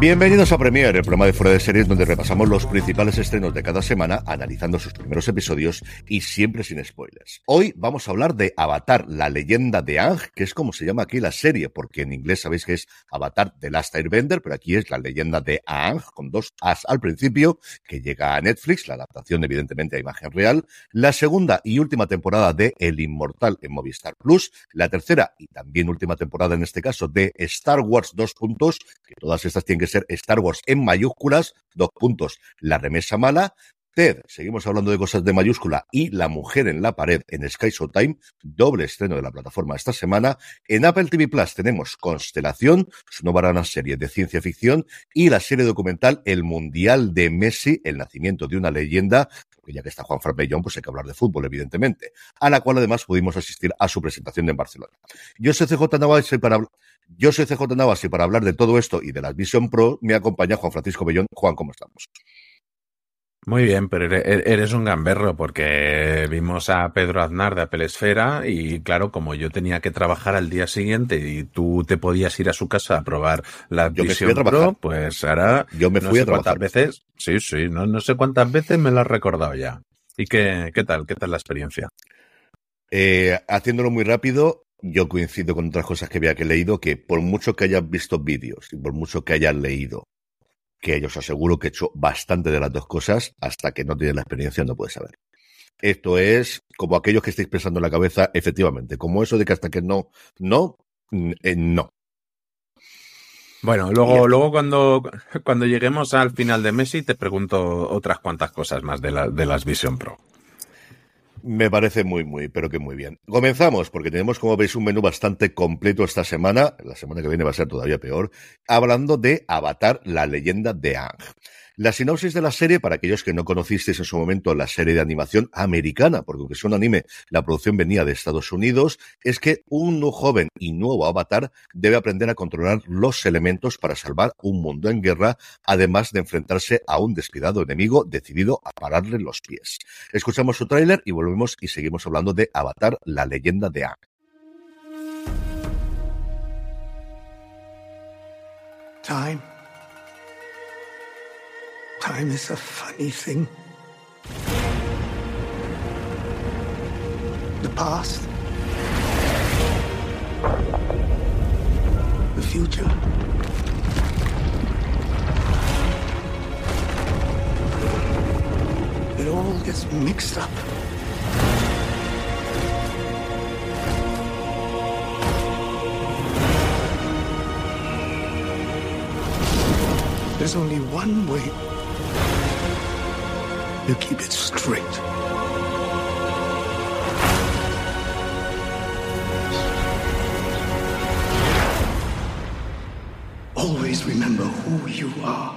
Bienvenidos a Premier, el programa de fuera de series donde repasamos los principales estrenos de cada semana, analizando sus primeros episodios y siempre sin spoilers. Hoy vamos a hablar de Avatar, la leyenda de Ang, que es como se llama aquí la serie, porque en inglés sabéis que es Avatar The Last Airbender, pero aquí es la leyenda de Ang, con dos As al principio, que llega a Netflix, la adaptación evidentemente a imagen real, la segunda y última temporada de El Inmortal en Movistar Plus, la tercera y también última temporada en este caso de Star Wars dos puntos, que todas estas tienen que ser Star Wars en mayúsculas, dos puntos, la remesa mala, Ted, seguimos hablando de cosas de mayúscula, y La Mujer en la Pared en Sky Showtime, doble estreno de la plataforma esta semana. En Apple TV Plus tenemos Constelación, su nueva serie de ciencia ficción, y la serie documental El Mundial de Messi, el nacimiento de una leyenda, porque ya que está Juan Bellón, pues hay que hablar de fútbol, evidentemente, a la cual además pudimos asistir a su presentación en Barcelona. Yo soy CJ Navas y para, yo soy CJ y para hablar de todo esto y de la Vision Pro me acompaña Juan Francisco Bellón. Juan, ¿cómo estamos? Muy bien, pero ere- eres un gamberro porque vimos a Pedro Aznar de Apple Esfera y claro, como yo tenía que trabajar al día siguiente y tú te podías ir a su casa a probar la Yo me fui a Vision. Pro, pues ahora Yo me no fui sé a trabajar. cuántas veces, sí, sí, no, no sé cuántas veces me lo has recordado ya. ¿Y qué, qué tal? ¿Qué tal la experiencia? Eh, haciéndolo muy rápido, yo coincido con otras cosas que había que leído, que por mucho que hayas visto vídeos y por mucho que hayas leído, que yo os aseguro que he hecho bastante de las dos cosas, hasta que no tienes la experiencia no puedes saber. Esto es como aquellos que estáis pensando en la cabeza, efectivamente, como eso de que hasta que no, no, eh, no. Bueno, luego, luego cuando, cuando lleguemos al final de Messi te pregunto otras cuantas cosas más de, la, de las Vision Pro. Me parece muy, muy, pero que muy bien. Comenzamos, porque tenemos, como veis, un menú bastante completo esta semana. La semana que viene va a ser todavía peor. Hablando de Avatar, la leyenda de Ang. La sinopsis de la serie, para aquellos que no conocisteis en su momento la serie de animación americana, porque aunque es un anime, la producción venía de Estados Unidos, es que un joven y nuevo avatar debe aprender a controlar los elementos para salvar un mundo en guerra, además de enfrentarse a un despiadado enemigo decidido a pararle los pies. Escuchamos su tráiler y volvemos y seguimos hablando de Avatar, la leyenda de Aang. Time. Time is a funny thing. The past. The future. It all gets mixed up. There's only one way you keep it straight. Always remember who you are.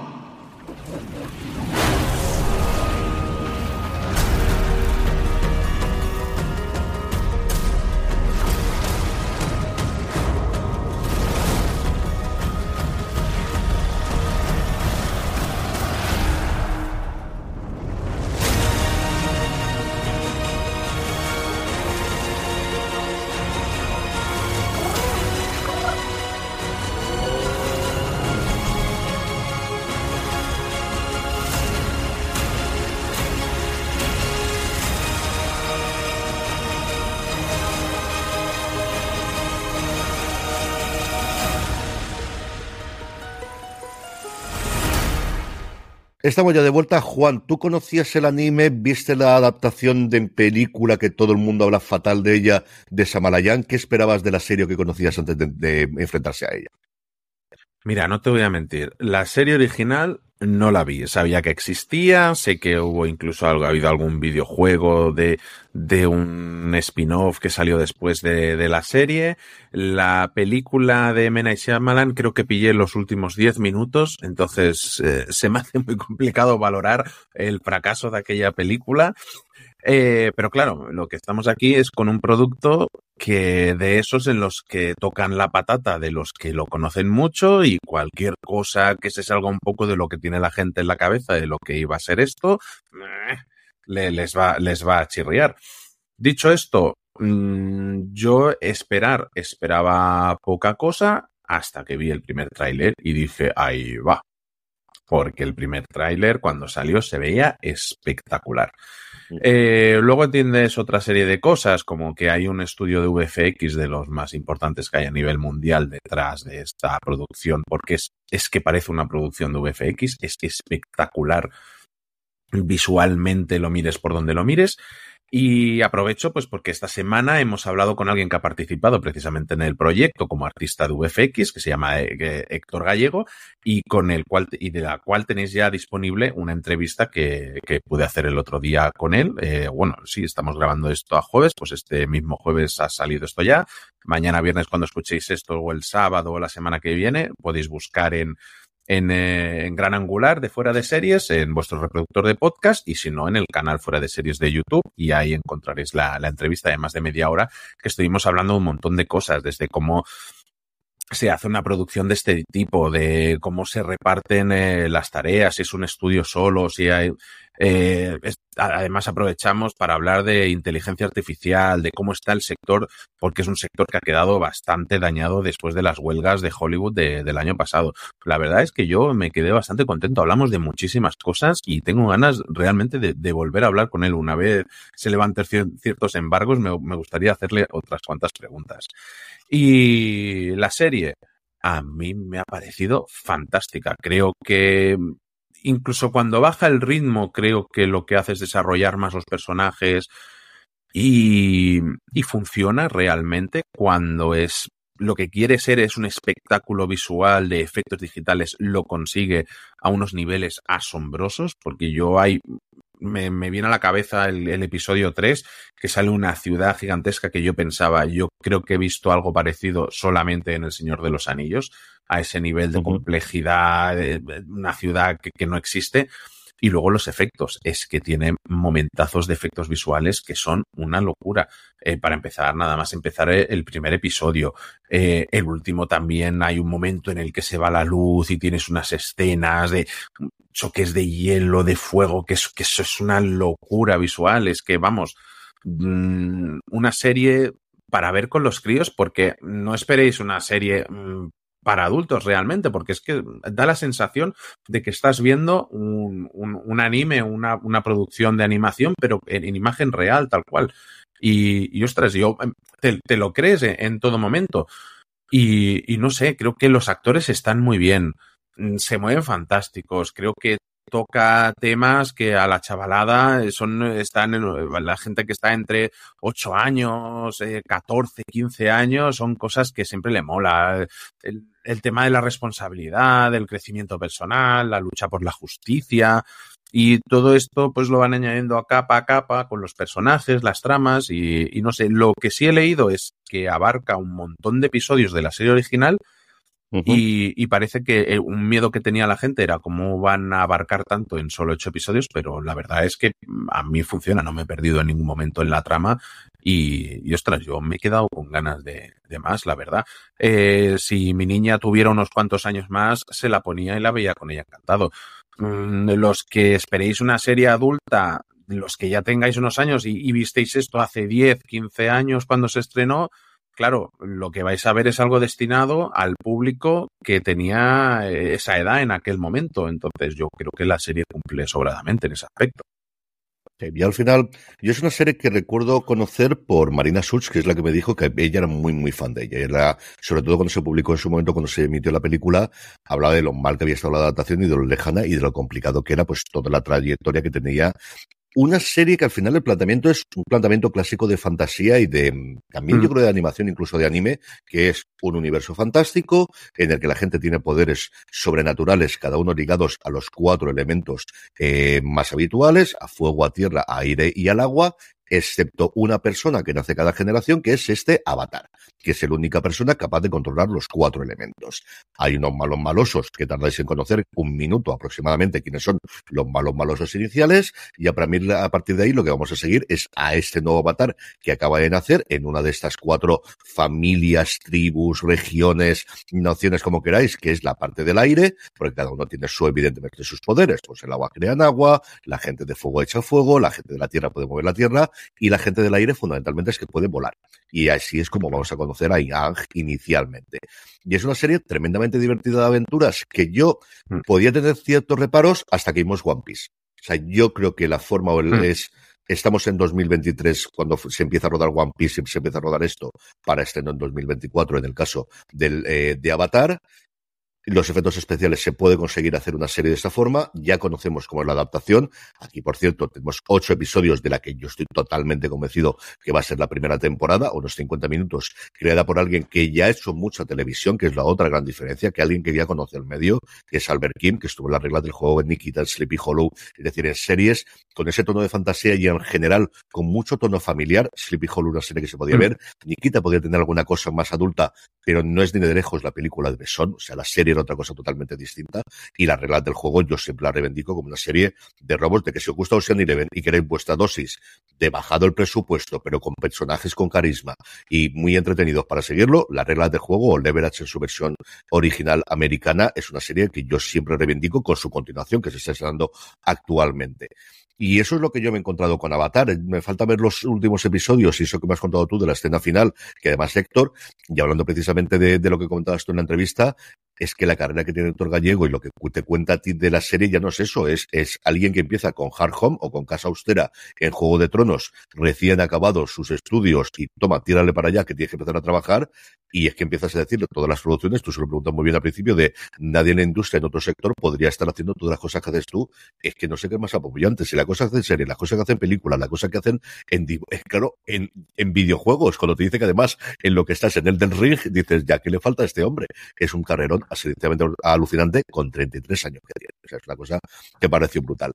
Estamos ya de vuelta. Juan, ¿tú conocías el anime? ¿Viste la adaptación de película que todo el mundo habla fatal de ella, de Samalayan? ¿Qué esperabas de la serie que conocías antes de, de enfrentarse a ella? Mira, no te voy a mentir. La serie original no la vi. Sabía que existía, sé que hubo incluso algo, ha habido algún videojuego de, de un spin-off que salió después de, de, la serie. La película de Mena y Shyamalan creo que pillé los últimos 10 minutos, entonces eh, se me hace muy complicado valorar el fracaso de aquella película. Eh, pero claro, lo que estamos aquí es con un producto que de esos en los que tocan la patata de los que lo conocen mucho y cualquier cosa que se salga un poco de lo que tiene la gente en la cabeza de lo que iba a ser esto, les, va, les va a chirriar. Dicho esto, mmm, yo esperar, esperaba poca cosa hasta que vi el primer tráiler y dije, ahí va. Porque el primer tráiler cuando salió se veía espectacular. Eh, luego entiendes otra serie de cosas, como que hay un estudio de VFX de los más importantes que hay a nivel mundial detrás de esta producción, porque es, es que parece una producción de VFX, es espectacular visualmente lo mires por donde lo mires. Y aprovecho, pues, porque esta semana hemos hablado con alguien que ha participado precisamente en el proyecto como artista de VFX, que se llama eh, Héctor Gallego, y con el cual, y de la cual tenéis ya disponible una entrevista que, que pude hacer el otro día con él. Eh, bueno, sí, estamos grabando esto a jueves, pues este mismo jueves ha salido esto ya. Mañana viernes, cuando escuchéis esto, o el sábado o la semana que viene, podéis buscar en en, eh, en, Gran Angular de Fuera de Series, en vuestro reproductor de podcast y si no, en el canal Fuera de Series de YouTube y ahí encontraréis la, entrevista de más de media hora que estuvimos hablando un montón de cosas, desde cómo se hace una producción de este tipo, de cómo se reparten eh, las tareas, si es un estudio solo, si hay... Eh, además aprovechamos para hablar de inteligencia artificial, de cómo está el sector, porque es un sector que ha quedado bastante dañado después de las huelgas de Hollywood de, del año pasado. La verdad es que yo me quedé bastante contento, hablamos de muchísimas cosas y tengo ganas realmente de, volver a hablar con él. Una vez se levanten ciertos embargos, me gustaría hacerle otras cuantas preguntas. Y la serie a mí me ha parecido fantástica. Creo que incluso cuando baja el ritmo, creo que lo que hace es desarrollar más los personajes y, y funciona realmente cuando es lo que quiere ser es un espectáculo visual de efectos digitales, lo consigue a unos niveles asombrosos, porque yo hay me, me, viene a la cabeza el, el, episodio 3, que sale una ciudad gigantesca que yo pensaba, yo creo que he visto algo parecido solamente en El Señor de los Anillos, a ese nivel de complejidad, de, una ciudad que, que no existe. Y luego los efectos, es que tiene momentazos de efectos visuales que son una locura. Eh, para empezar, nada más empezar el primer episodio. Eh, el último también hay un momento en el que se va la luz y tienes unas escenas de choques de hielo, de fuego, que, es, que eso es una locura visual. Es que, vamos, mmm, una serie para ver con los críos, porque no esperéis una serie mmm, para adultos realmente, porque es que da la sensación de que estás viendo un, anime, una, producción de animación, pero en, en imagen real, tal cual. Y, y ostras, yo, em, te, te lo crees en, en todo momento. Y, y, no sé, creo que los actores están muy bien, mm, se mueven fantásticos, creo que toca temas que a la chavalada son, están en, la gente que está entre 8 años, eh, 14, 15 años, son cosas que siempre le mola. El, el tema de la responsabilidad, del crecimiento personal, la lucha por la justicia, y todo esto pues lo van añadiendo a capa a capa con los personajes, las tramas y, no sé, lo que sí he leído es que abarca un montón de episodios de la serie original y, y, parece que un miedo que tenía la gente era cómo van a abarcar tanto en solo ocho episodios, pero la verdad es que a mí funciona, no me he perdido en ningún momento en la trama y, y ostras, yo me he quedado con ganas de, de más, la verdad. Eh, si mi niña tuviera unos cuantos años más, se la ponía y la veía con ella encantado. Mm, los que esperéis una serie adulta, los que ya tengáis unos años y, y visteis esto hace 10, 15 años cuando se estrenó, claro, lo que vais a ver es algo destinado al público que tenía eh, esa edad en aquel momento. Entonces yo creo que la serie cumple sobradamente en ese aspecto. Y al final, yo es una serie que recuerdo conocer por Marina Such, que es la que me dijo que ella era muy, muy fan de ella. Era, sobre todo cuando se publicó en su momento, cuando se emitió la película, hablaba de lo mal que había estado la adaptación y de lo lejana y de lo complicado que era, pues toda la trayectoria que tenía una serie que al final el planteamiento es un planteamiento clásico de fantasía y de también yo creo de animación, incluso de anime, que es un universo fantástico en el que la gente tiene poderes sobrenaturales, cada uno ligados a los cuatro elementos eh, más habituales, a fuego, a tierra, a aire y al agua, excepto una persona que nace cada generación, que es este avatar, que es la única persona capaz de controlar los cuatro elementos. Hay unos malos malosos que tardáis en conocer un minuto aproximadamente quiénes son los malos malosos iniciales, y a partir de ahí lo que vamos a seguir es a este nuevo avatar que acaba de nacer en una de estas cuatro familias, tribus, regiones, naciones como queráis, que es la parte del aire, porque cada uno tiene su, evidentemente, sus poderes. Pues el agua crea agua, la gente de fuego echa fuego, la gente de la tierra puede mover la tierra, y la gente del aire fundamentalmente es que puede volar. Y así es como vamos a conocer a Yang inicialmente. Y es una serie tremendamente divertida de aventuras que yo mm. podía tener ciertos reparos hasta que vimos One Piece. O sea, yo creo que la forma mm. es Estamos en 2023 cuando se empieza a rodar One Piece, se empieza a rodar esto para estreno en 2024 en el caso del, eh, de Avatar los efectos especiales se puede conseguir hacer una serie de esta forma. Ya conocemos cómo es la adaptación. Aquí, por cierto, tenemos ocho episodios de la que yo estoy totalmente convencido que va a ser la primera temporada, unos 50 minutos, creada por alguien que ya ha hecho mucha televisión, que es la otra gran diferencia, que alguien que ya conoce el medio, que es Albert Kim, que estuvo en las reglas del juego en Nikita, Sleepy Hollow, es decir, en series con ese tono de fantasía y en general con mucho tono familiar. Sleepy Hollow, una serie que se podía mm. ver. Nikita podría tener alguna cosa más adulta, pero no es ni de lejos la película de Besón, o sea, la serie otra cosa totalmente distinta. Y las reglas del juego yo siempre la reivindico como una serie de robos de que si os gusta Ocean Eleven y queréis vuestra dosis de bajado el presupuesto, pero con personajes con carisma y muy entretenidos para seguirlo, las reglas del juego o Leverage en su versión original americana es una serie que yo siempre reivindico con su continuación que se está estrenando actualmente. Y eso es lo que yo me he encontrado con Avatar. Me falta ver los últimos episodios y eso que me has contado tú de la escena final, que además Héctor, y hablando precisamente de, de lo que comentabas tú en la entrevista, es que la carrera que tiene el Gallego y lo que te cuenta a ti de la serie ya no es eso, es, es alguien que empieza con Hard Home o con Casa Austera en Juego de Tronos, recién acabados sus estudios y toma, tírale para allá que tienes que empezar a trabajar y es que empiezas a decirle todas las producciones, tú se lo preguntas muy bien al principio, de nadie en la industria, en otro sector, podría estar haciendo todas las cosas que haces tú, es que no sé qué es más apabullante, si la cosa que hacen series, las cosas que hacen películas, la cosa que hacen en, claro, en, en videojuegos, cuando te dice que además en lo que estás en el del ring, dices, ya que le falta a este hombre, es un carrerón absolutamente alucinante con 33 años que tiene. Es una cosa que pareció brutal.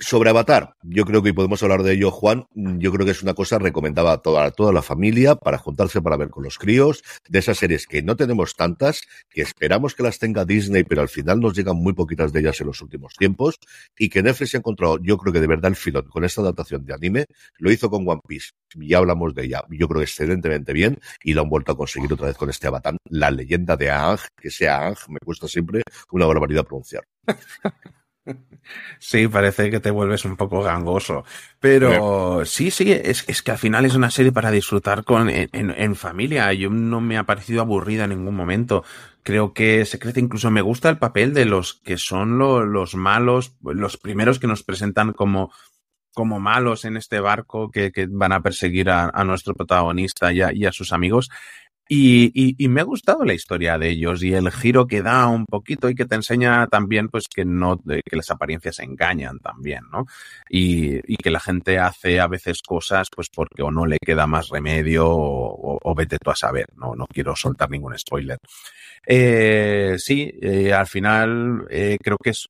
Sobre Avatar, yo creo que podemos hablar de ello, Juan. Yo creo que es una cosa recomendada a toda, la familia para juntarse para ver con los críos, de esas series que no tenemos tantas, que esperamos que las tenga Disney, pero al final nos llegan muy poquitas de ellas en los últimos tiempos, y que Netflix ha encontrado, yo creo que de verdad el filón con esta adaptación de anime, lo hizo con One Piece. Ya hablamos de ella, yo creo excelentemente bien, y lo han vuelto a conseguir otra vez con este Avatar, la leyenda de Aang, que sea Aang, me cuesta siempre una barbaridad pronunciar. Sí, parece que te vuelves un poco gangoso. Pero sí, sí, es, es que al final es una serie para disfrutar con, en, en, familia. Yo no me ha parecido aburrida en ningún momento. Creo que se crece, incluso me gusta el papel de los que son lo, los malos, los primeros que nos presentan como, como malos en este barco que, que van a perseguir a, a nuestro protagonista y a, y a sus amigos. Y, y, y, me ha gustado la historia de ellos y el giro que da un poquito y que te enseña también pues que no que las apariencias engañan también, ¿no? Y, y que la gente hace a veces cosas pues porque o no le queda más remedio o, o vete tú a saber, no, no quiero soltar ningún spoiler. Eh, sí, eh, al final eh, creo que es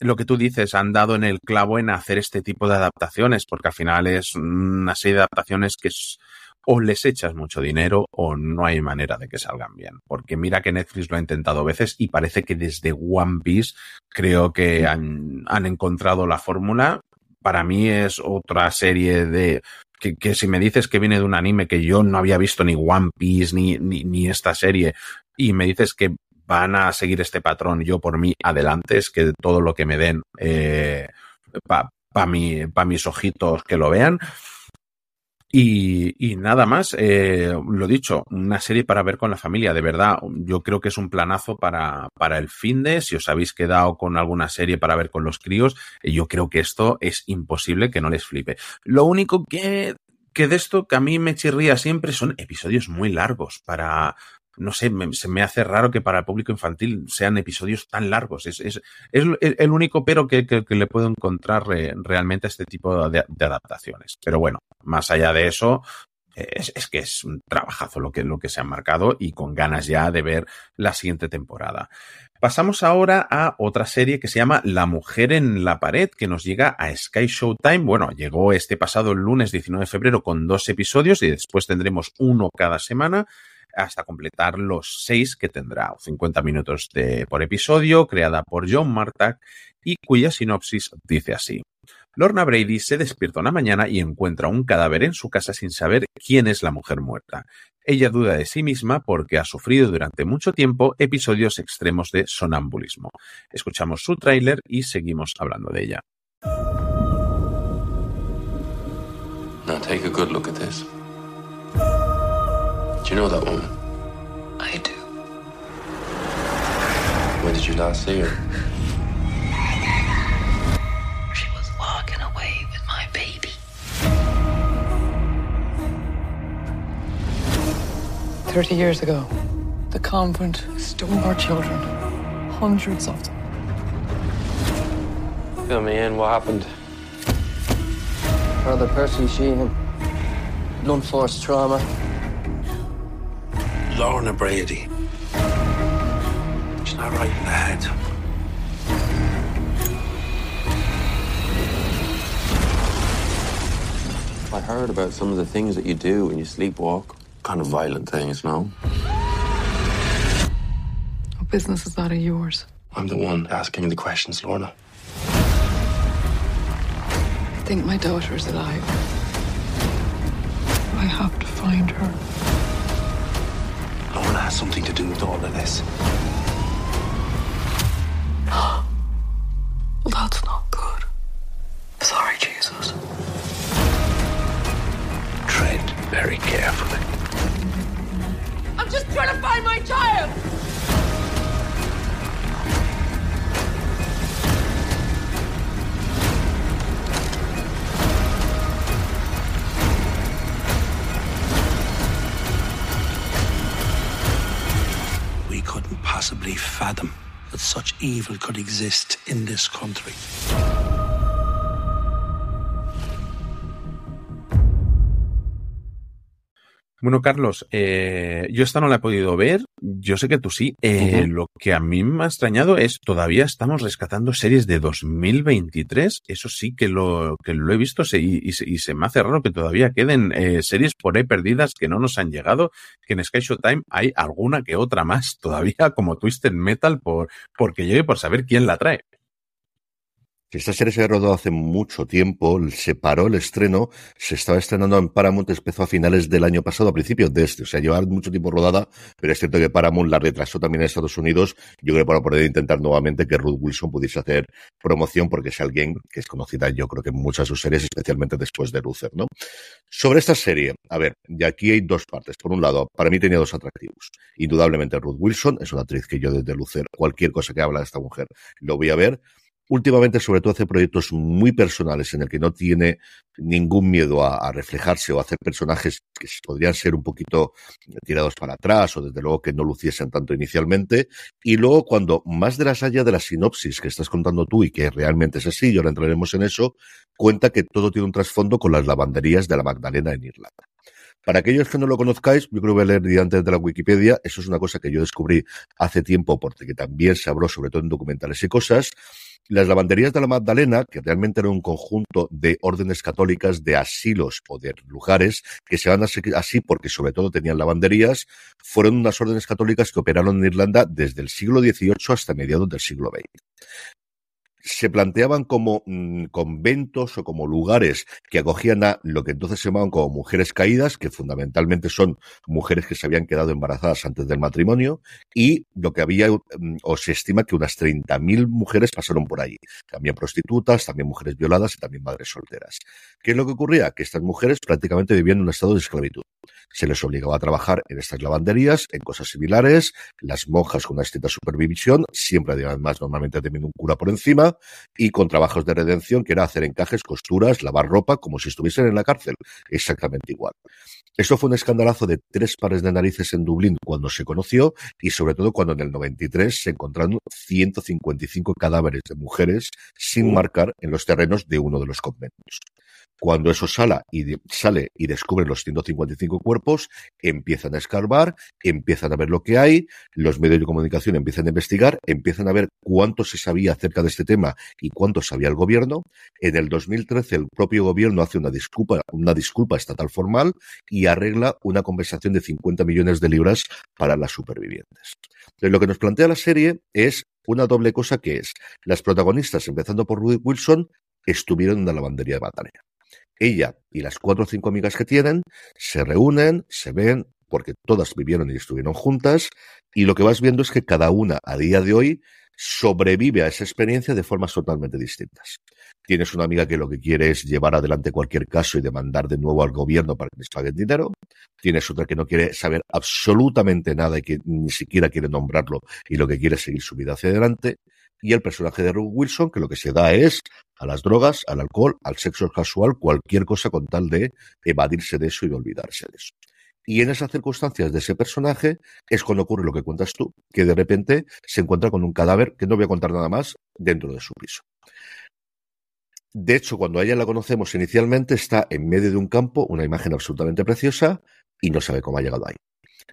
lo que tú dices, han dado en el clavo en hacer este tipo de adaptaciones, porque al final es una serie de adaptaciones que es o les echas mucho dinero o no hay manera de que salgan bien. Porque mira que Netflix lo ha intentado veces y parece que desde One Piece creo que han, han encontrado la fórmula. Para mí es otra serie de que, que, si me dices que viene de un anime que yo no había visto ni One Piece ni, ni, ni esta serie y me dices que van a seguir este patrón, yo por mí adelante, es que todo lo que me den eh, para pa mi, pa mis ojitos que lo vean. Y, y, nada más, eh, lo dicho, una serie para ver con la familia, de verdad, yo creo que es un planazo para, para el fin de, si os habéis quedado con alguna serie para ver con los críos, yo creo que esto es imposible que no les flipe. Lo único que, que de esto que a mí me chirría siempre son episodios muy largos para, no sé, me, se me hace raro que para el público infantil sean episodios tan largos. Es, es, es el único pero que, que, le puedo encontrar re, realmente a este tipo de, adaptaciones. Pero bueno, más allá de eso, es, es, que es un trabajazo lo que, lo que se han marcado y con ganas ya de ver la siguiente temporada. Pasamos ahora a otra serie que se llama La mujer en la pared, que nos llega a Sky Showtime. Bueno, llegó este pasado lunes 19 de febrero con dos episodios y después tendremos uno cada semana hasta completar los seis que tendrá, 50 minutos de, por episodio, creada por John Martak y cuya sinopsis dice así. Lorna Brady se despierta una mañana y encuentra un cadáver en su casa sin saber quién es la mujer muerta. Ella duda de sí misma porque ha sufrido durante mucho tiempo episodios extremos de sonambulismo. Escuchamos su tráiler y seguimos hablando de ella. Do you know that woman? I do. When did you last see her? She was walking away with my baby. Thirty years ago, the convent stole our children. Hundreds of them. Fill me in, what happened? Brother Percy Sheehan. Blunt force trauma. Lorna Brady. She's not right in the head. I heard about some of the things that you do when you sleepwalk. Kind of violent things, no? What business is that of yours? I'm the one asking the questions, Lorna. I think my daughter is alive. I have to find her. Has something to do with all of this. well, that's not good. Sorry, Jesus. Tread very carefully. I'm just trying to find my child! Possibly fathom that such evil could exist in this country. Bueno, Carlos, eh, yo esta no la he podido ver, yo sé que tú sí. Eh, uh -huh. Lo que a mí me ha extrañado es todavía estamos rescatando series de 2023, eso sí que lo, que lo he visto y, y, y se me hace raro que todavía queden eh, series por ahí perdidas que no nos han llegado, que en Sky Showtime hay alguna que otra más todavía como Twisted Metal por, porque llegue por saber quién la trae. Esta serie se rodó hace mucho tiempo, se paró el estreno, se estaba estrenando en Paramount, empezó a finales del año pasado, a principios de este, o sea, llevaba mucho tiempo rodada, pero es cierto que Paramount la retrasó también en Estados Unidos, yo creo para poder intentar nuevamente que Ruth Wilson pudiese hacer promoción, porque es alguien que es conocida, yo creo que en muchas de sus series, especialmente después de Luther, ¿no? Sobre esta serie, a ver, y aquí hay dos partes. Por un lado, para mí tenía dos atractivos. Indudablemente Ruth Wilson, es una actriz que yo desde Luther, cualquier cosa que habla de esta mujer, lo voy a ver, últimamente sobre todo hace proyectos muy personales en el que no tiene ningún miedo a, reflejarse o a hacer personajes que podrían ser un poquito tirados para atrás o desde luego que no luciesen tanto inicialmente y luego cuando más de las haya de la sinopsis que estás contando tú y que realmente es así, y ahora entraremos en eso, cuenta que todo tiene un trasfondo con las lavanderías de la Magdalena en Irlanda. Para aquellos que no lo conozcáis, yo creo que voy a leer antes de la Wikipedia. Eso es una cosa que yo descubrí hace tiempo porque también se habló sobre todo en documentales y cosas. Las lavanderías de la Magdalena, que realmente eran un conjunto de órdenes católicas de asilos o de lugares que se van así porque sobre todo tenían lavanderías, fueron unas órdenes católicas que operaron en Irlanda desde el siglo XVIII hasta mediados del siglo XX se planteaban como mm, conventos o como lugares que acogían a lo que entonces se llamaban como mujeres caídas, que fundamentalmente son mujeres que se habían quedado embarazadas antes del matrimonio, y lo que había, mm, o se estima que unas 30.000 mujeres pasaron por allí. También prostitutas, también mujeres violadas y también madres solteras. ¿Qué es lo que ocurría? Que estas mujeres prácticamente vivían en un estado de esclavitud. Se les obligaba a trabajar en estas lavanderías, en cosas similares, las monjas con una estricta supervisión, siempre además normalmente teniendo un cura por encima, y con trabajos de redención, que era hacer encajes, costuras, lavar ropa, como si estuviesen en la cárcel, exactamente igual. Eso fue un escandalazo de tres pares de narices en Dublín cuando se conoció y sobre todo cuando en el 93 se encontraron 155 cadáveres de mujeres sin marcar en los terrenos de uno de los conventos. Cuando eso sale y, sale y descubren los 155 cuerpos, empiezan a escarbar, empiezan a ver lo que hay, los medios de comunicación empiezan a investigar, empiezan a ver cuánto se sabía acerca de este tema y cuánto sabía el gobierno. En el 2013 el propio gobierno hace una disculpa, una disculpa estatal formal y arregla una compensación de 50 millones de libras para las supervivientes. Entonces, lo que nos plantea la serie es una doble cosa que es, las protagonistas, empezando por Rudy Wilson, estuvieron en la lavandería de Batalla ella y las cuatro o cinco amigas que tienen se reúnen, se ven, porque todas vivieron y estuvieron juntas, y lo que vas viendo es que cada una a día de hoy sobrevive a esa experiencia de formas totalmente distintas. Tienes una amiga que lo que quiere es llevar adelante cualquier caso y demandar de nuevo al gobierno para que les paguen dinero. Tienes otra que no quiere saber absolutamente nada y que ni siquiera quiere nombrarlo y lo que quiere es seguir su vida hacia adelante y el personaje de Ruth Wilson, que lo que se da es a las drogas, al alcohol, al sexo casual, cualquier cosa con tal de evadirse de eso y de olvidarse de eso. Y en esas circunstancias de ese personaje es cuando ocurre lo que cuentas tú, que de repente se encuentra con un cadáver, que no voy a contar nada más, dentro de su piso. De hecho, cuando a ella la conocemos inicialmente, está en medio de un campo, una imagen absolutamente preciosa, y no sabe cómo ha llegado ahí.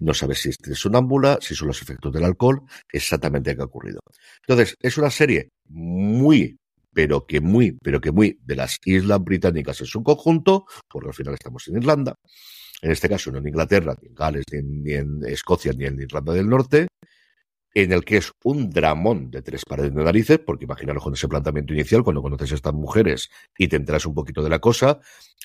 No sabe si es sonámbula, si son los efectos del alcohol, exactamente qué ha ocurrido. Entonces, es una serie muy, pero que muy, pero que muy de las Islas Británicas en su conjunto, porque al final estamos en Irlanda. En este caso, no en Inglaterra, ni en Gales, ni en, Escocia, ni en Irlanda del Norte, en el que es un dramón de tres paredes de narices, porque imaginaros con ese planteamiento inicial, cuando conoces a estas mujeres y te enteras un poquito de la cosa,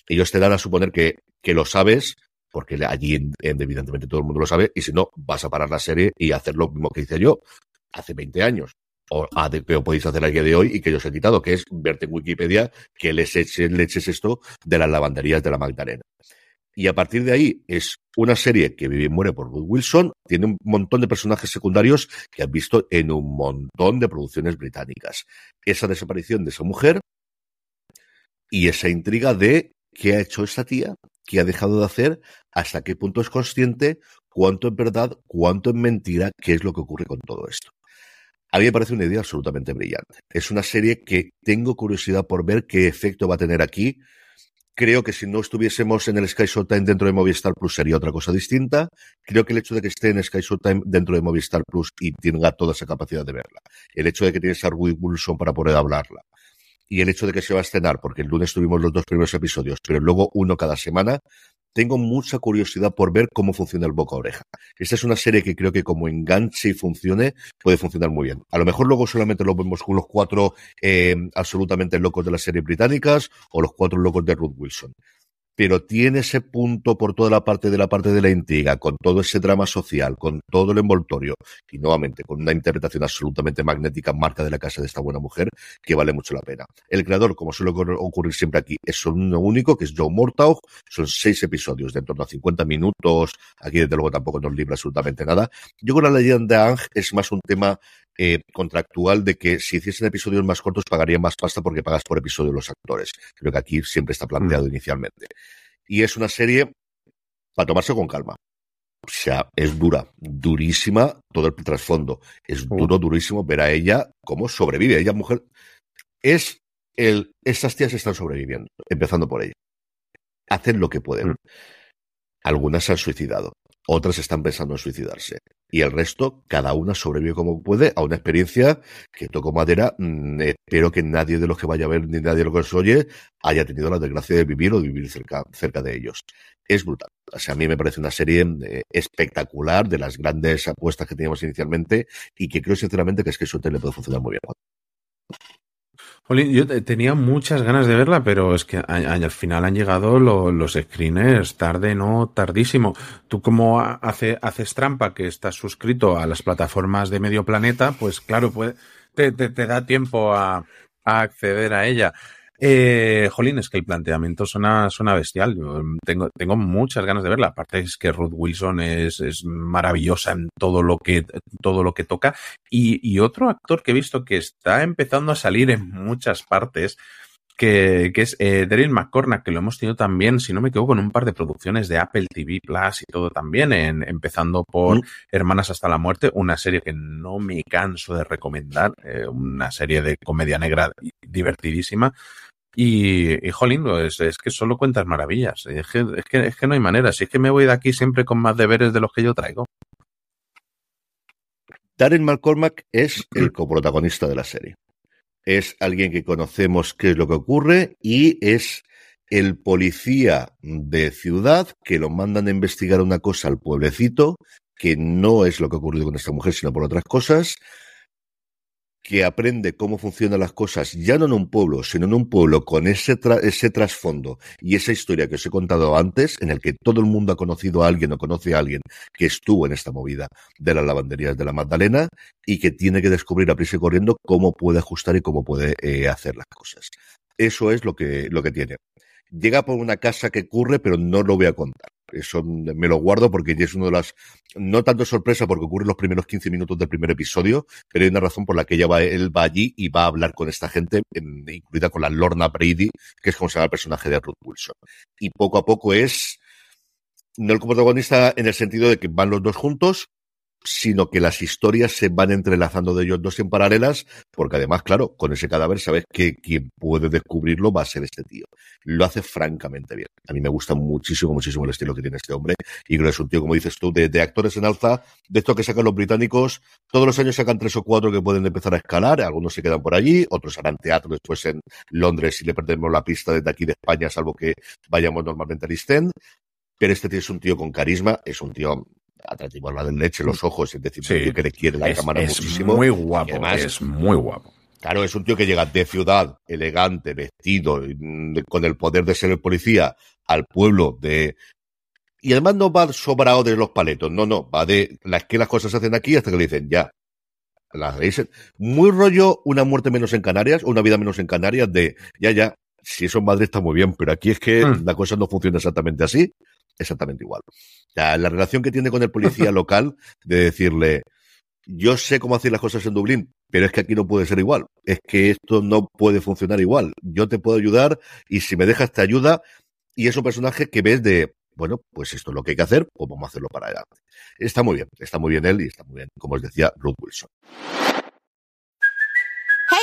ellos te dan a suponer que lo sabes, porque allí evidentemente todo el mundo lo sabe, y si no, vas a parar la serie y hacer lo mismo que hice yo hace 20 años. O, que podéis hacer a día de hoy y que yo os he quitado, que es verte en Wikipedia que les eches, eches esto de las lavanderías de la Magdalena. Y a partir de ahí es una serie que vive y muere por Ruth Wilson, tiene un montón de personajes secundarios que han visto en un montón de producciones británicas. Esa desaparición de esa mujer y esa intriga de qué ha hecho esta tía qué ha dejado de hacer, hasta qué punto es consciente, cuánto es verdad, cuánto es mentira, qué es lo que ocurre con todo esto. A mí me parece una idea absolutamente brillante. Es una serie que tengo curiosidad por ver qué efecto va a tener aquí. Creo que si no estuviésemos en el Sky Showtime dentro de Movistar Plus sería otra cosa distinta. Creo que el hecho de que esté en Sky Showtime dentro de Movistar Plus y tenga toda esa capacidad de verla, el hecho de que tienes a Rudy Wilson para poder hablarla, y el hecho de que se va a estrenar, porque el lunes tuvimos los dos primeros episodios, pero luego uno cada semana, tengo mucha curiosidad por ver cómo funciona el boca a oreja. Esta es una serie que creo que como enganche y funcione, puede funcionar muy bien. A lo mejor luego solamente lo vemos con los cuatro eh, absolutamente locos de las series británicas o los cuatro locos de Ruth Wilson pero tiene ese punto por toda la parte de la parte de la intriga, con todo ese drama social, con todo el envoltorio, y nuevamente con una interpretación absolutamente magnética, marca de la casa de esta buena mujer, que vale mucho la pena. El creador, como suele ocurrir siempre aquí, es uno único, que es Joe Mortaugh, son seis episodios de en torno a 50 minutos, aquí desde luego tampoco nos libra absolutamente nada. Yo con la leyenda de Ang es más un tema eh, contractual de que si hiciesen episodios más cortos pagarían más pasta porque pagas por episodio los actores. Creo que aquí siempre está planteado mm. inicialmente. Y es una serie para tomarse con calma. O sea, es dura, durísima todo el trasfondo. Es duro, durísimo ver a ella cómo sobrevive. Ella, mujer, es el. Estas tías están sobreviviendo, empezando por ella. Hacen lo que pueden. Mm. Algunas se han suicidado, otras están pensando en suicidarse. Y el resto, cada una sobrevive como puede a una experiencia que toco madera. mmm, espero que nadie de los que vaya a ver ni nadie de los que os oye haya tenido la desgracia de vivir o de vivir cerca, de ellos. Es brutal. O sea, a mí me parece una serie eh, espectacular de las grandes apuestas que teníamos inicialmente y que creo sinceramente que es que su tele puede funcionar muy bien. Jolín, yo te- tenía muchas ganas de verla, pero es que al final han llegado lo- los screeners tarde, no tardísimo. Tú como ha- hace, haces trampa que estás suscrito a las plataformas de medio planeta, pues claro, te, te- te da tiempo a acceder a ella. Eh, jolín, es que el planteamiento suena, suena bestial. Mm, tengo, tengo muchas ganas de verla. Aparte es que Ruth Wilson es, es maravillosa en todo lo que, todo lo que toca. Y, y otro actor que he visto que está empezando a salir en muchas partes, que, que es eh, Daryl McCormack, que lo hemos tenido también, si no me equivoco, en un par de producciones de Apple TV Plus y todo también, en- empezando por Mm. Hermanas hasta la muerte, una serie que no me canso de recomendar, eh, una serie de comedia negra divertidísima. Y, y jolín, pues, es que solo cuentas maravillas. Es que, es, que, es que no hay manera. Si es que me voy de aquí siempre con más deberes de los que yo traigo. Darren McCormack es el coprotagonista de la serie. Es alguien que conocemos qué es lo que ocurre y es el policía de ciudad que lo mandan a investigar una cosa al pueblecito, que no es lo que ha ocurrido con esta mujer, sino por otras cosas, que aprende cómo funcionan las cosas, ya no en un pueblo, sino en un pueblo con ese, tra- ese trasfondo y esa historia que os he contado antes, en el que todo el mundo ha conocido a alguien o conoce a alguien que estuvo en esta movida de las lavanderías de la Magdalena y que tiene que descubrir a prisa y corriendo cómo puede ajustar y cómo puede eh, hacer las cosas. Eso es lo que, lo que tiene. Llega por una casa que ocurre, pero no lo voy a contar. Eso me lo guardo porque ya es una de las, no tanto sorpresa porque ocurre los primeros 15 minutos del primer episodio, pero hay una razón por la que ella va, él va allí y va a hablar con esta gente, en- incluida con la Lorna Brady, que es como se llama el personaje de Ruth Wilson. Y poco a poco es, no el protagonista en el sentido de que van los dos juntos, sino que las historias se van entrelazando de ellos dos en paralelas, porque además, claro, con ese cadáver sabes que quien puede descubrirlo va a ser este tío. Lo hace francamente bien. A mí me gusta muchísimo, muchísimo el estilo que tiene este hombre, y creo que es un tío, como dices tú, de, de actores en alza, de esto que sacan los británicos, todos los años sacan tres o cuatro que pueden empezar a escalar, algunos se quedan por allí, otros harán teatro después en Londres y le perdemos la pista desde aquí de España, salvo que vayamos normalmente al East. Pero este tío es un tío con carisma, es un tío atractivo a la de leche, los ojos, es decir, Sí. que le quiere la Es- cámara es muchísimo. muy guapo, además, es muy guapo. Claro, es un tío que llega de ciudad, elegante, vestido, mm, con el poder de ser el policía, al pueblo de... Y además no va sobrado de los paletos, no, no, va de las que las cosas se hacen aquí hasta que le dicen ya. Las dicen. Muy rollo una muerte menos en Canarias, o una vida menos en Canarias de ya, ya, si eso en Madrid está muy bien, pero aquí es que Mm. la cosa no funciona exactamente así, exactamente igual. La relación que tiene con el policía local de decirle, yo sé cómo hacer las cosas en Dublín, pero es que aquí no puede ser igual. Es que esto no puede funcionar igual. Yo te puedo ayudar y si me dejas te ayuda. Y es un personaje que ves de, bueno, pues esto es lo que hay que hacer, pues vamos a hacerlo para adelante. Está muy bien, está muy bien él y está muy bien, como os decía, Ruth Wilson.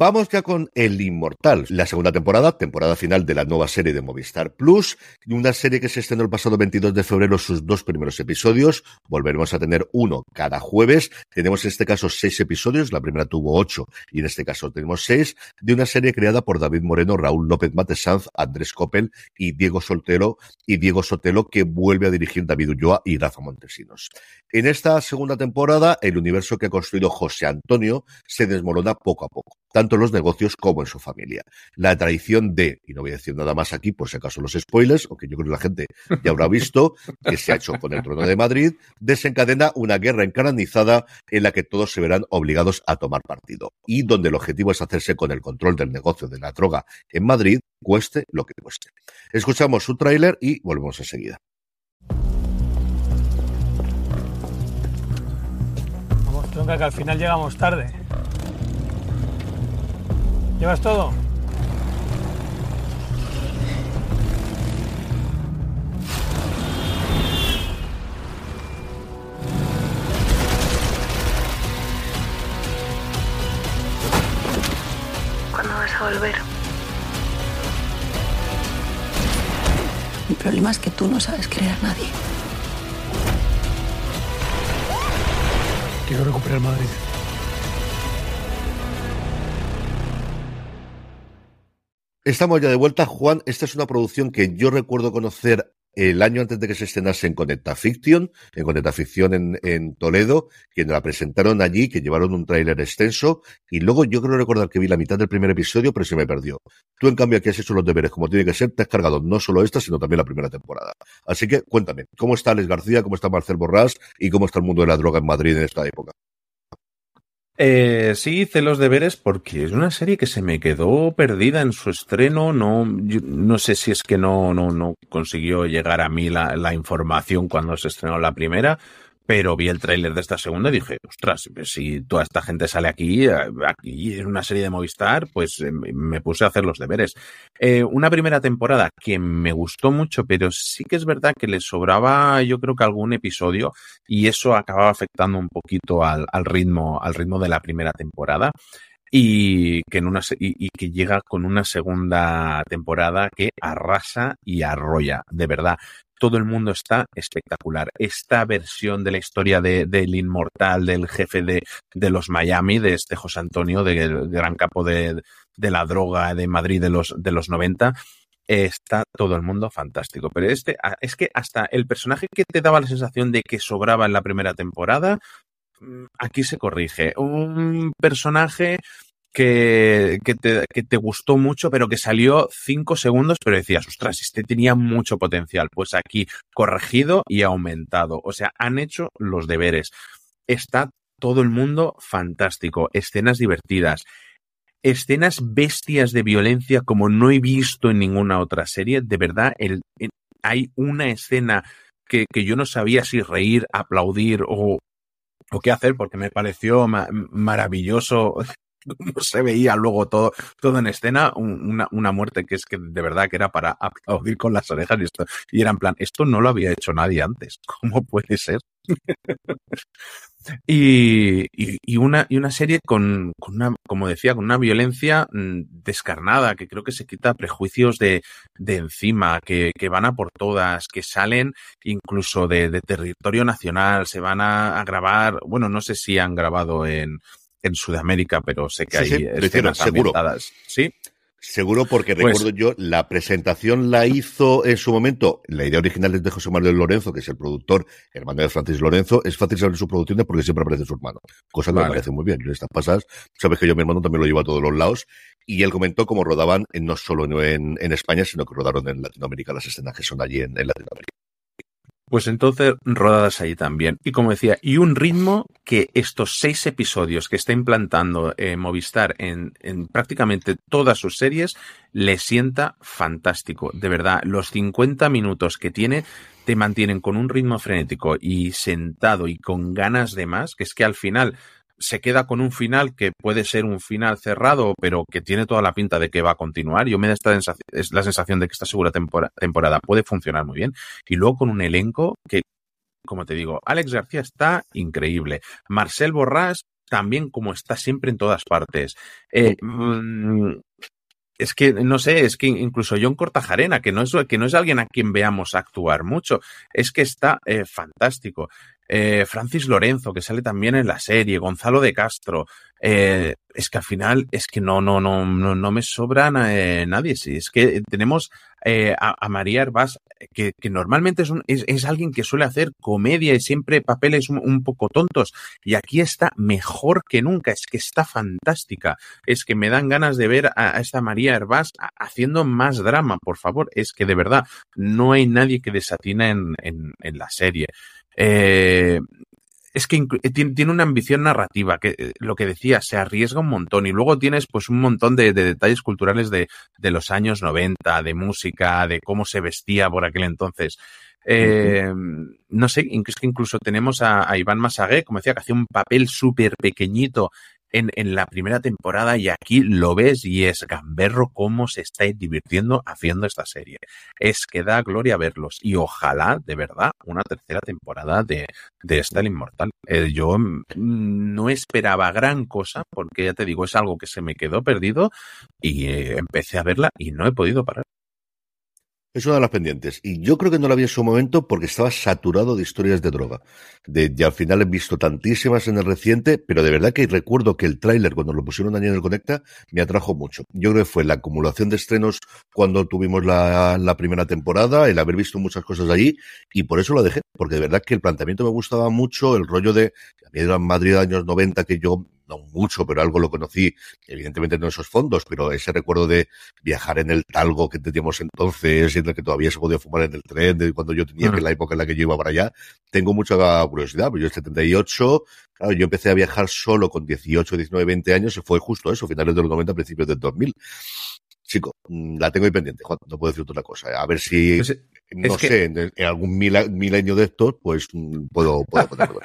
Vamos ya con El Inmortal, la segunda temporada, temporada final de la nueva serie de Movistar Plus, una serie que se estrenó el pasado 22 de febrero sus dos primeros episodios. Volveremos a tener uno cada jueves. Tenemos en este caso seis episodios, la primera tuvo ocho y en este caso tenemos seis, de una serie creada por David Moreno, Raúl López Matesanz, Andrés Coppel y Diego Soltero y Diego Sotelo que vuelve a dirigir David Ulloa y Rafa Montesinos. En esta segunda temporada, el universo que ha construido José Antonio se desmorona poco a poco, tanto en los negocios como en su familia. La traición de, y no voy a decir nada más aquí por si acaso los spoilers, aunque yo creo que la gente ya habrá visto, que se ha hecho con el trono de Madrid, desencadena una guerra encarnizada en la que todos se verán obligados a tomar partido y donde el objetivo es hacerse con el control del negocio de la droga en Madrid, cueste lo que cueste. Escuchamos su tráiler y volvemos enseguida. Tronca, que al final llegamos tarde. ¿Llevas todo? ¿Cuándo vas a volver? El problema es que tú no sabes querer a nadie. Quiero recuperar Madrid. Estamos ya de vuelta. Juan, esta es una producción que yo recuerdo conocer el año antes de que se estrenase en Conecta Fiction, en Conecta Ficción en, en Toledo, quienes la presentaron allí, que llevaron un tráiler extenso, y luego yo creo recordar que vi la mitad del primer episodio, pero se me perdió. Tú, en cambio, aquí has hecho los deberes como tiene que ser, te has cargado no solo esta, sino también la primera temporada. Así que cuéntame, ¿cómo está Alex García, cómo está Marcel Borrás y cómo está el mundo de la droga en Madrid en esta época? Eh, sí, hice los deberes porque es una serie que se me quedó perdida en su estreno. No, no sé si es que no, no, no consiguió llegar a mí la, la información cuando se estrenó la primera, pero vi el tráiler de esta segunda y dije, ostras, si toda esta gente sale aquí, eh, aquí en una serie de Movistar, pues eh, me puse a hacer los deberes. Eh, una primera temporada que me gustó mucho, pero sí que es verdad que le sobraba, yo creo que algún episodio, y eso acababa afectando un poquito al ritmo, al ritmo de la primera temporada y que en una y, y que llega con una segunda temporada que arrasa y arrolla, de verdad. Todo el mundo está espectacular. Esta versión de la historia de, del inmortal, del jefe de, de los Miami, de este José Antonio, del gran capo de, de la droga de Madrid de los, de los 90, está todo el mundo fantástico. Pero este, es que hasta el personaje que te daba la sensación de que sobraba en la primera temporada, aquí se corrige. Un personaje que, que, te, que te gustó mucho, pero que salió cinco segundos, pero decías, ostras, este tenía mucho potencial. Pues aquí corregido y aumentado. O sea, han hecho los deberes. Está todo el mundo fantástico. Escenas divertidas. Escenas bestias de violencia como no he visto en ninguna otra serie. De verdad, el- hay una escena que, que yo no sabía si reír, aplaudir o, o qué hacer, porque me pareció ma- maravilloso cómo se veía luego todo, todo en escena, un- una, una muerte que es que de verdad que era para aplaudir con las orejas y esto, y era en plan, esto no lo había hecho nadie antes, ¿cómo puede ser? Y, y, y una, y una serie con, con una, como decía, con una violencia mm, descarnada, que creo que se quita prejuicios de, de encima, que, que van a por todas, que salen incluso de, de territorio nacional, se van a, a grabar, bueno, no sé si han grabado en, en Sudamérica, pero sé que Sí, sí, hay escenas seguro. ambientadas. Sí, Seguro porque Pues- recuerdo yo, la presentación la hizo en su momento, la idea original es de José Manuel Lorenzo, que es el productor, hermano de Francis Lorenzo, es fácil saber sus producciones porque siempre aparece su hermano, cosa que me parece muy bien. Yo estas pasas, sabes que yo mi hermano también lo lleva a todos los lados, y él comentó cómo rodaban en- no solo en, en España, sino que rodaron en Latinoamérica las escenas que son allí en, en Latinoamérica. Pues entonces rodadas ahí también. Y como decía, y un ritmo que estos seis episodios que está implantando eh, Movistar en, en prácticamente todas sus series le sienta fantástico. De verdad, los 50 minutos que tiene te mantienen con un ritmo frenético y sentado y con ganas de más, que es que al final se queda con un final que puede ser un final cerrado, pero que tiene toda la pinta de que va a continuar. Yo me da esta sensación, es la sensación de que esta segunda tempora- temporada puede funcionar muy bien. Y luego con un elenco que, como te digo, Alex García está increíble. Marcel Borrás también como está siempre en todas partes. Eh, mm, es que, no sé, es que incluso John Cortajarena, que no es, que no es alguien a quien veamos actuar mucho, es que está eh, fantástico. Eh, Francis Lorenzo, que sale también en la serie, Gonzalo de Castro. eh, es que al final es que no, no, no, no, no me sobra eh, nadie. Es que tenemos eh, a, a María Herbás, que, que normalmente es, un, es, alguien que suele hacer comedia y siempre papeles un, poco tontos. Y aquí está mejor que nunca. Es que está fantástica. Es que me dan ganas de ver a, esta María Herbás haciendo más drama, por favor. Es que de verdad no hay nadie que desatina en, en, en la serie. Eh, es que tiene una ambición narrativa, que eh, lo que decía, se arriesga un montón y luego tienes pues un montón de, detalles culturales de, de, los años 90, de música, de cómo se vestía por aquel entonces. Eh, no sé, es que incluso tenemos a, a Iván Masagué, como decía, que hacía un papel súper pequeñito en, en, la primera temporada y aquí lo ves y es gamberro cómo se está divirtiendo haciendo esta serie. Es que da gloria verlos y ojalá, de verdad, una tercera temporada de, de esta El Inmortal. Eh, yo mm, no esperaba gran cosa porque ya te digo, es algo que se me quedó perdido y eh, empecé a verla y no he podido parar. Es una de las pendientes. Y yo creo que no la vi en su momento porque estaba saturado de historias de droga. De, y al final he visto tantísimas en el reciente, pero de verdad que recuerdo que el tráiler, cuando lo pusieron ayer en el Conecta, me atrajo mucho. Yo creo que fue la acumulación de estrenos cuando tuvimos la, la primera temporada, el haber visto muchas cosas allí, y por eso lo dejé. Porque de verdad que el planteamiento me gustaba mucho, el rollo de, a mí era Madrid de años 90 que yo no mucho, pero algo lo conocí, evidentemente no esos fondos, pero ese recuerdo de viajar en el talgo que teníamos entonces, en el que todavía se podía fumar en el tren, de cuando yo tenía, que en la época en la que yo iba para allá, tengo mucha curiosidad, pues yo en 78, claro, yo empecé a viajar solo con 18, 19, 20 años, y fue justo eso, finales de los 90, principios del 2000 chico, mm, la tengo ahí pendiente, Juan, no puedo decir otra cosa. A ver si, pues, no sé, en, algún milenio de estos, pues mm, puedo, puedo ponerlo.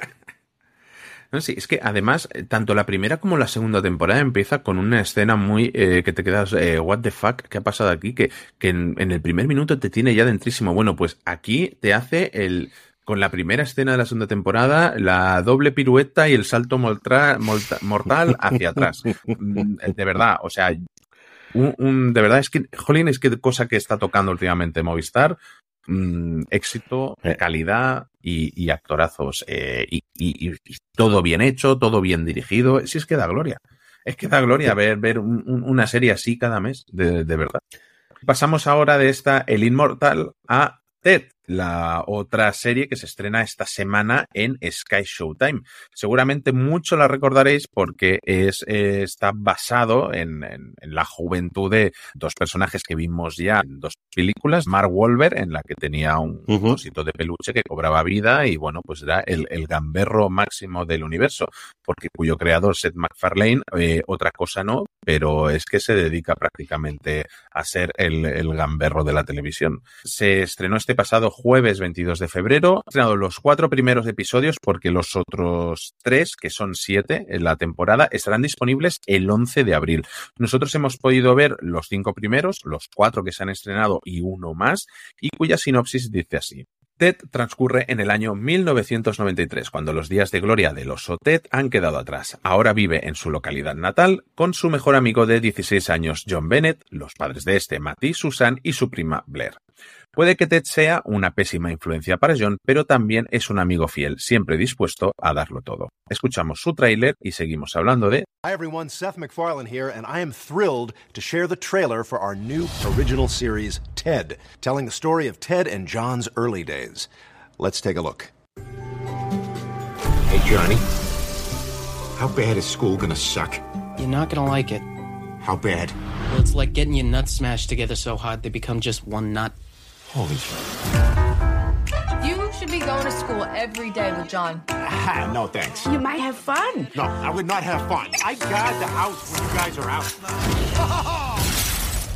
No, sí, es que además, eh, tanto la primera como la segunda temporada empieza con una escena muy eh, que te quedas, eh, what the fuck, ¿qué ha pasado aquí? Que, que en, el primer minuto te tiene ya dentrísimo. Bueno, pues aquí te hace el, con la primera escena de la segunda temporada, la doble pirueta y el salto mortal hacia atrás. Mm, de verdad, o sea, de verdad es que, jolín, es que cosa que está tocando últimamente Movistar, Mm, éxito, eh. calidad y, actorazos. Eh, y, todo bien hecho, todo bien dirigido. Si es que da gloria. Es que da gloria ver, ver una serie así cada mes, de, de verdad. Pasamos ahora de esta El Inmortal a Ted, la otra serie que se estrena esta semana en Sky Showtime. Seguramente mucho la recordaréis porque es, eh, está basado en, la juventud de dos personajes que vimos ya en dos películas. Mark Wolver, en la que tenía un osito de peluche que cobraba vida y bueno, pues era el, gamberro máximo del universo, porque cuyo creador, Seth MacFarlane, eh, otra cosa no, pero es que se dedica prácticamente a ser el, el gamberro de la televisión. Se estrenó este pasado jueves 22 de febrero. He estrenado los cuatro primeros episodios porque los otros tres, que son siete en la temporada, estarán disponibles el 11 de abril. Nosotros hemos podido ver los cinco primeros, los cuatro que se han estrenado y uno más, y cuya sinopsis dice así. Ted transcurre en el año 1993, cuando los días de gloria del oso Ted han quedado atrás. Ahora vive en su localidad natal con su mejor amigo de 16 años, John Bennett, los padres de este, Matty, Susan y su prima Blair. Puede que Ted sea una pésima influencia para John, pero también es un amigo fiel, siempre dispuesto a darlo todo. Escuchamos su tráiler y seguimos hablando de Hi everyone, Seth MacFarlane here, and I am thrilled to share the trailer for our new original series, Ted, telling the story of Ted and John's early days. Let's take a look. Hey Johnny, how bad is school gonna suck? You're not gonna like it. How bad? Well, it's like getting your nuts smashed together so hard they become just one nut. Holy shit. You should be going to school every day with John. Ah, no thanks. You might have fun. No, I would not have fun. I guard the house when you guys are out.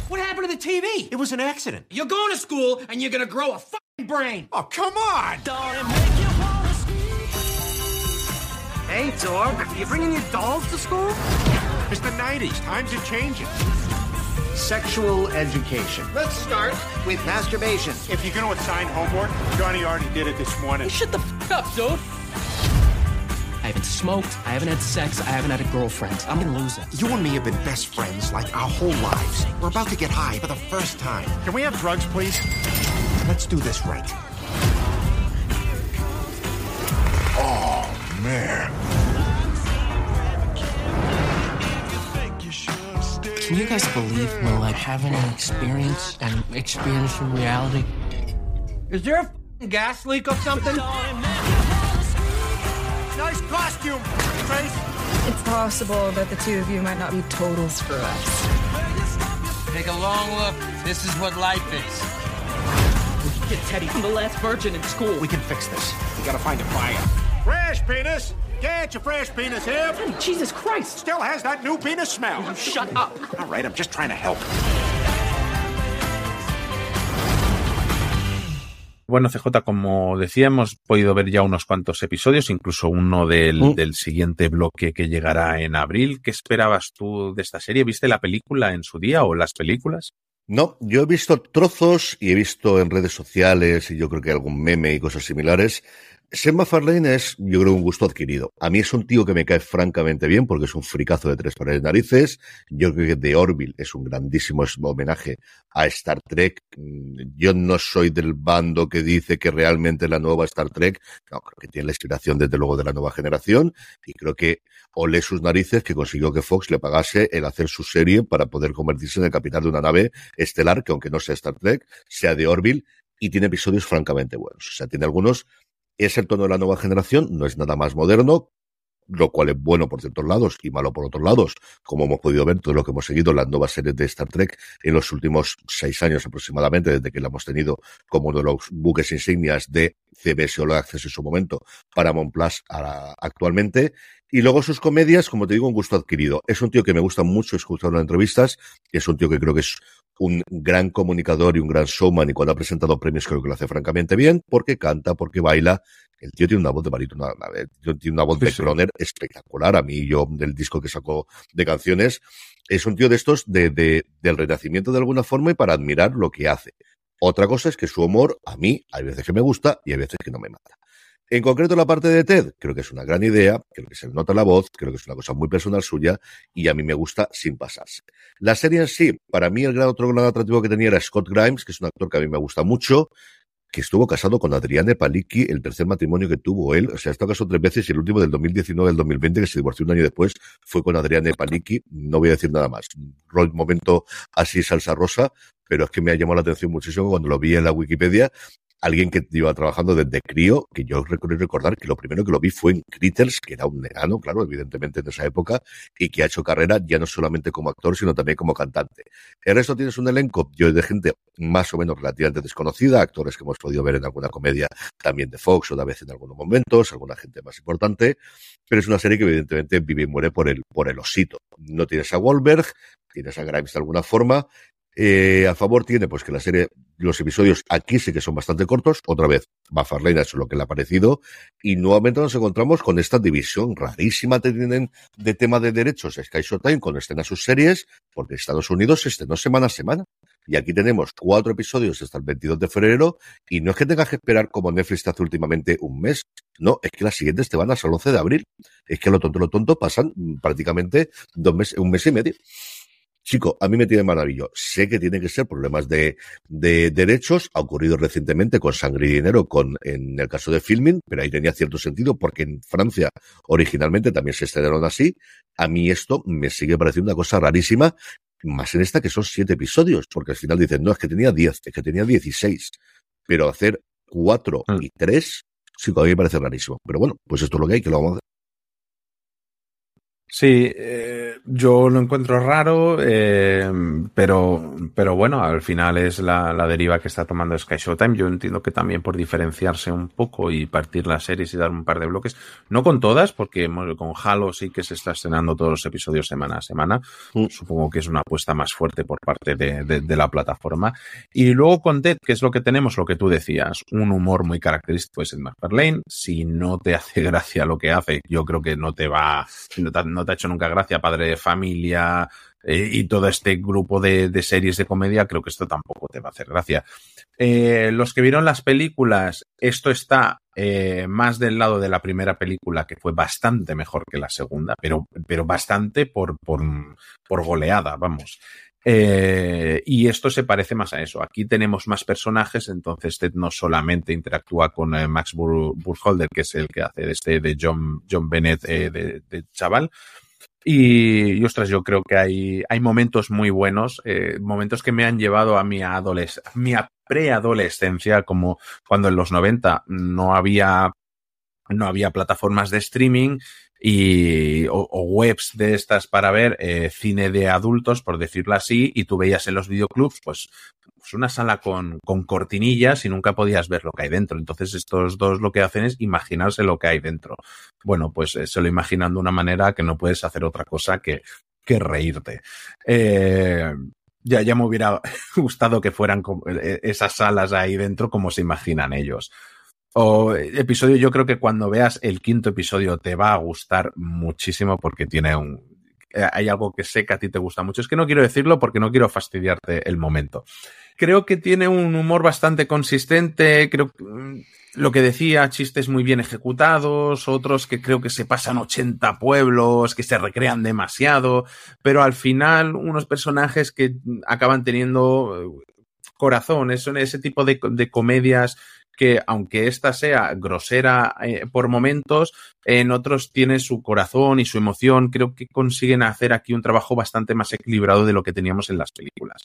What happened to the TV? It was an accident. You're going to school and you're gonna grow a fucking brain. Oh, come on! Hey, dog, you bringing your dolls to school? It's the 90s. Times are changing. Sexual education. Let's start with masturbation. If you're going to assign homework, Johnny already did it this morning. Hey, shut the f up, dude. I haven't smoked, I haven't had sex, I haven't had a girlfriend. I'm a loser. You and me have been best friends like our whole lives. We're about to get high for the first time. Can we have drugs, please? Let's do this right. Oh, man. Can you guys believe when like having an experience and experiencing reality? Is there a gas leak or something? nice costume, Trace. It's possible that the two of you might not be total screw ups. Take a long look. This is what life is. Get Teddy. I'm the last virgin in school. We can fix this. We gotta find a fire. Fresh penis! Get your fresh penis here! Jesus Christ! Still has that new penis smell! Shut up! All right, I'm just trying to help. Bueno, CJ, como decía, hemos podido ver ya unos cuantos episodios, incluso uno del, Mm. del siguiente bloque que llegará en abril. ¿Qué esperabas tú de esta serie? ¿Viste la película en su día o las películas? No, yo he visto trozos y he visto en redes sociales y yo creo que algún meme y cosas similares. Sam MacFarlane es, yo creo, un gusto adquirido. A mí es un tío que me cae francamente bien porque es un fricazo de tres pares de narices. Yo creo que The Orville es un grandísimo homenaje a Star Trek. Mm, Yo no soy del bando que dice que realmente la nueva Star Trek, no, creo que tiene la inspiración desde luego de la nueva generación y creo que olé sus narices que consiguió que Fox le pagase el hacer su serie para poder convertirse en el capitán de una nave estelar que aunque no sea Star Trek, sea de Orville y tiene episodios francamente buenos. O sea, tiene algunos, es el tono de la nueva generación, no es nada más moderno, lo cual es bueno por ciertos lados y malo por otros lados, como hemos podido ver todo lo que hemos seguido las nuevas series de Star Trek en los últimos seis años aproximadamente, desde que la hemos tenido como uno de los buques insignias de CBS All Access en su momento, Paramount Plus a- actualmente. Y luego sus comedias, como te digo, un gusto adquirido. Es un tío que me gusta mucho escuchar en entrevistas, es un tío que creo que es un gran comunicador y un gran showman y cuando ha presentado premios creo que lo hace francamente bien, porque canta, porque baila. El tío tiene una voz de barítono, tiene una voz de croner espectacular. A mí, yo, del disco que sacó de canciones, es un tío de estos de, de- del renacimiento de alguna forma y para admirar lo que hace. Otra cosa es que su humor, a mí, hay veces que me gusta y hay veces que no me mata. En concreto, la parte de Ted, creo que es una gran idea, creo que se nota la voz, creo que es una cosa muy personal suya y a mí me gusta sin pasarse. La serie en sí, para mí el gran otro gran atractivo que tenía era Scott Grimes, que es un actor que a mí me gusta mucho, que estuvo casado con Adriane Palicki, el tercer matrimonio que tuvo él, o sea, estado casado tres veces y el último del 2019 del 2020, que se divorció un año después, fue con Adriane Palicki, no voy a decir nada más. Rol- momento así salsa rosa, pero es que me ha llamado la atención muchísimo cuando lo vi en la Wikipedia, alguien que iba trabajando desde crío, que yo recuerdo recordar que lo primero que lo vi fue en Critters, que era un enano, claro, evidentemente en esa época, y que ha hecho carrera ya no solamente como actor, sino también como cantante. El resto tienes un elenco yo de gente más o menos relativamente desconocida, actores que hemos podido ver en alguna comedia también de Fox o de veces en algunos momentos, alguna gente más importante, pero es una serie que evidentemente vive y muere por el, por el osito. No tienes a Wahlberg, tienes a Grimes de alguna forma, eh, a favor tiene pues que la serie, los episodios aquí sí que son bastante cortos. Otra vez, McFarlane es lo que le ha parecido. Y nuevamente nos encontramos con esta división rarísima que tienen de tema de derechos Sky Showtime con estrenar sus series, porque Estados Unidos se estrenó semana a semana. Y aquí tenemos cuatro episodios hasta el 22 de febrero. Y no es que tengas que esperar como Netflix te hace últimamente un mes. No, es que las siguientes te van hasta el 11 de abril. Es que lo tonto, lo tonto pasan mm, prácticamente dos meses, un mes y medio. Chico, a mí me tiene maravilloso. Sé que tiene que ser problemas de, de derechos. Ha ocurrido recientemente con Sangre y Dinero, con, en el caso de Filming, pero ahí tenía cierto sentido porque en Francia originalmente también se estrenaron así. A mí esto me sigue pareciendo una cosa rarísima, más en esta que son siete episodios, porque al final dicen, no, es que tenía diez, es que tenía dieciséis. Pero hacer cuatro y tres, sí, a mí me parece rarísimo. Pero bueno, pues esto es lo que hay, que lo vamos a hacer. Sí, eh, yo lo encuentro raro, eh, pero, pero bueno, al final es la, la deriva que está tomando Sky Showtime. Yo entiendo que también por diferenciarse un poco y partir las series y dar un par de bloques, no con todas, porque con Halo sí que se está estrenando todos los episodios semana a semana. Supongo que es una apuesta más fuerte por parte de, de- de la plataforma. Y luego con Ted, que es lo que tenemos, lo que tú decías, un humor muy característico es el McFarlane. Si no te hace gracia lo que hace, yo creo que no te va, no no te ha hecho nunca gracia Padre de Familia eh, y todo este grupo de, series de comedia, creo que esto tampoco te va a hacer gracia. Eh, los que vieron las películas, esto está eh, más del lado de la primera película, que fue bastante mejor que la segunda, pero, pero bastante por, por, por goleada, vamos. Eh, y esto se parece más a eso. Aquí tenemos más personajes, entonces Ted no solamente interactúa con eh, Max Bur Burkholder, que es el que hace de este de John, John Bennett eh, de, de chaval. Y, y, ostras, yo creo que hay, hay momentos muy buenos, momentos que me han llevado a mi, adoles mi preadolescencia, como cuando en los 90 no había, no había plataformas de streaming y, o, webs de estas para ver eh, cine de adultos, por decirlo así, y tú veías en los videoclubs, pues pues una sala con, con cortinillas y nunca podías ver lo que hay dentro. Entonces estos dos lo que hacen es imaginarse lo que hay dentro. Bueno, pues eh, se lo imaginan de una manera que no puedes hacer otra cosa que, que reírte. Eh, ya, ya me hubiera gustado que fueran eh, esas salas ahí dentro como se imaginan ellos. O episodio, yo creo que cuando veas el quinto episodio te va a gustar muchísimo porque tiene un, eh, hay algo que sé que a ti te gusta mucho. Es que no quiero decirlo porque no quiero fastidiarte el momento. Creo que tiene un humor bastante consistente, creo que mm, lo que decía, chistes muy bien ejecutados, otros que creo que se pasan 80 pueblos, que se recrean demasiado, pero al final unos personajes que acaban teniendo eh, corazón, son ese tipo de comedias que aunque esta sea grosera eh, por momentos, en otros tiene su corazón y su emoción. Creo que consiguen hacer aquí un trabajo bastante más equilibrado de lo que teníamos en las películas.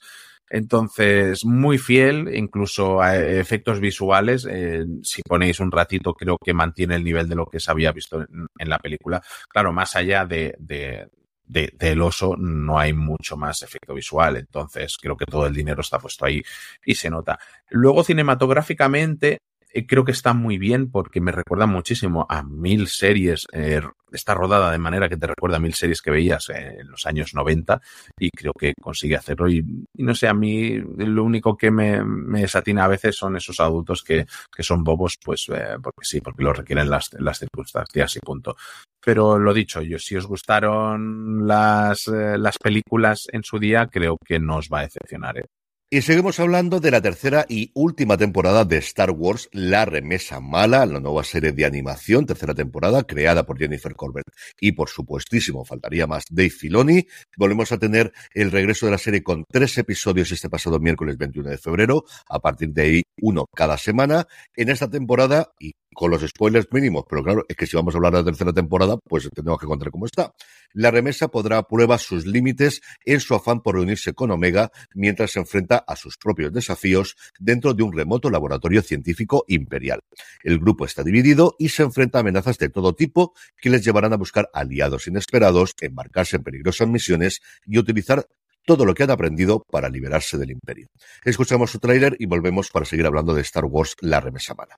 Entonces, muy fiel, incluso a efectos visuales. Eh, si ponéis un ratito, creo que mantiene el nivel de lo que se había visto en, la película. Claro, más allá de, de, del oso no hay mucho más efecto visual. Entonces, creo que todo el dinero está puesto ahí y se nota. Luego, cinematográficamente, creo que está muy bien porque me recuerda muchísimo a mil series. Eh, está rodada de manera que te recuerda a mil series que veías en los años 90 y creo que consigue hacerlo. Y, y no sé, a mí lo único que me, me, desatina a veces son esos adultos que, que son bobos, pues eh, porque sí, porque lo requieren las, las circunstancias y punto. Pero lo dicho, yo, si os gustaron las, eh, las películas en su día, creo que no os va a decepcionar. Y seguimos hablando de la tercera y última temporada de Star Wars, La Remesa Mala, la nueva serie de animación, tercera temporada, creada por Jennifer Corbett y por supuestísimo, faltaría más, Dave Filoni. Volvemos a tener el regreso de la serie con tres episodios este pasado miércoles 21 de febrero, a partir de ahí uno cada semana. En esta temporada, y con los spoilers mínimos, pero claro, es que si vamos a hablar de la tercera temporada, pues tenemos que contar cómo está. La remesa podrá prueba sus límites en su afán por reunirse con Omega mientras se enfrenta a sus propios desafíos dentro de un remoto laboratorio científico imperial. El grupo está dividido y se enfrenta a amenazas de todo tipo que les llevarán a buscar aliados inesperados, embarcarse en peligrosas misiones y utilizar todo lo que han aprendido para liberarse del imperio. Escuchamos su tráiler y volvemos para seguir hablando de Star Wars La Remesa Mala.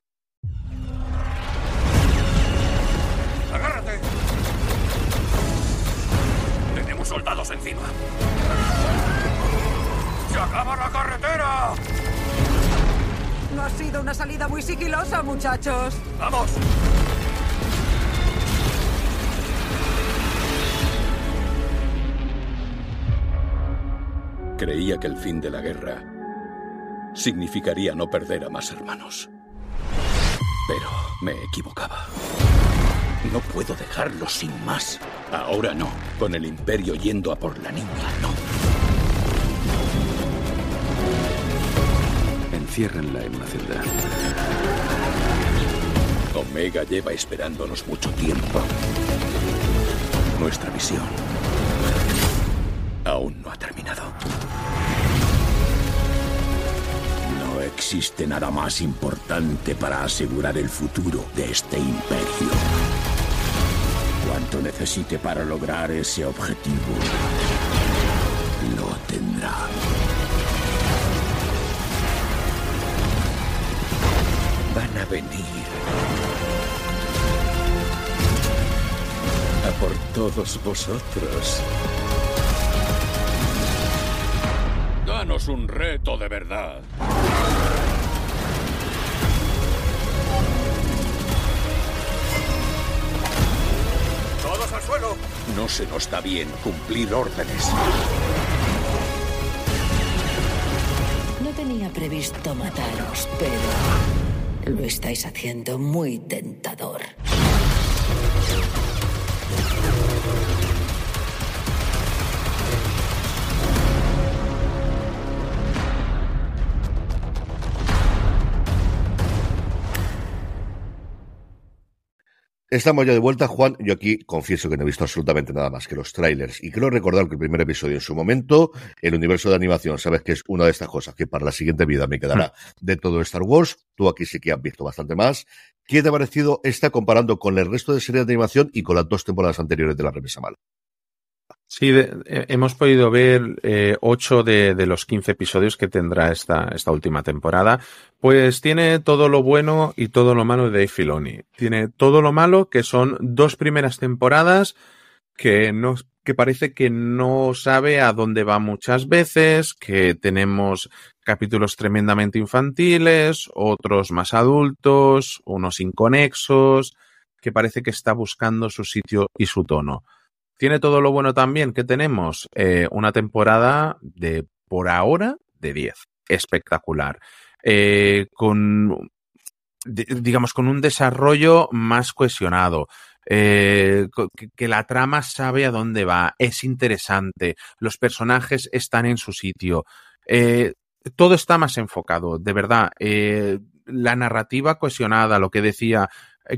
Ha sido una salida muy sigilosa, muchachos. ¡Vamos! Creía que el fin de la guerra significaría no perder a más hermanos. Pero me equivocaba. No puedo dejarlo sin más. Ahora no. Con el imperio yendo a por la niña, no. Enciérrenla en una celda. Omega lleva esperándonos mucho tiempo. Nuestra misión aún no ha terminado. No existe nada más importante para asegurar el futuro de este imperio. Cuanto necesite para lograr ese objetivo, lo tendrá. Van a venir. A por todos vosotros. Danos un reto de verdad. ¡Todos al suelo! No se nos da bien cumplir órdenes. No tenía previsto mataros, pero lo estáis haciendo muy tentador. Estamos ya de vuelta, Juan. Yo aquí confieso que no he visto absolutamente nada más que los trailers y quiero recordar que el primer episodio en su momento, el universo de animación, sabes que es una de estas cosas que para la siguiente vida me quedará de todo Star Wars. Tú aquí sí que has visto bastante más. ¿Qué te ha parecido esta comparando con el resto de series de animación y con las dos temporadas anteriores de La Remesa Mala? Sí, eh, hemos podido ver eh, 8 de, los 15 episodios que tendrá esta, última temporada. Pues tiene todo lo bueno y todo lo malo de Filoni. Tiene todo lo malo, que son dos primeras temporadas que no, que parece que no sabe a dónde va muchas veces, que tenemos capítulos tremendamente infantiles, otros más adultos, unos inconexos, que parece que está buscando su sitio y su tono. Tiene todo lo bueno también que tenemos eh, una temporada de, por ahora, de 10. Espectacular. Eh, con, digamos, con un desarrollo más cohesionado. Eh, que, la trama sabe a dónde va, es interesante, los personajes están en su sitio, todo está más enfocado, de verdad. La narrativa cohesionada, lo que decía,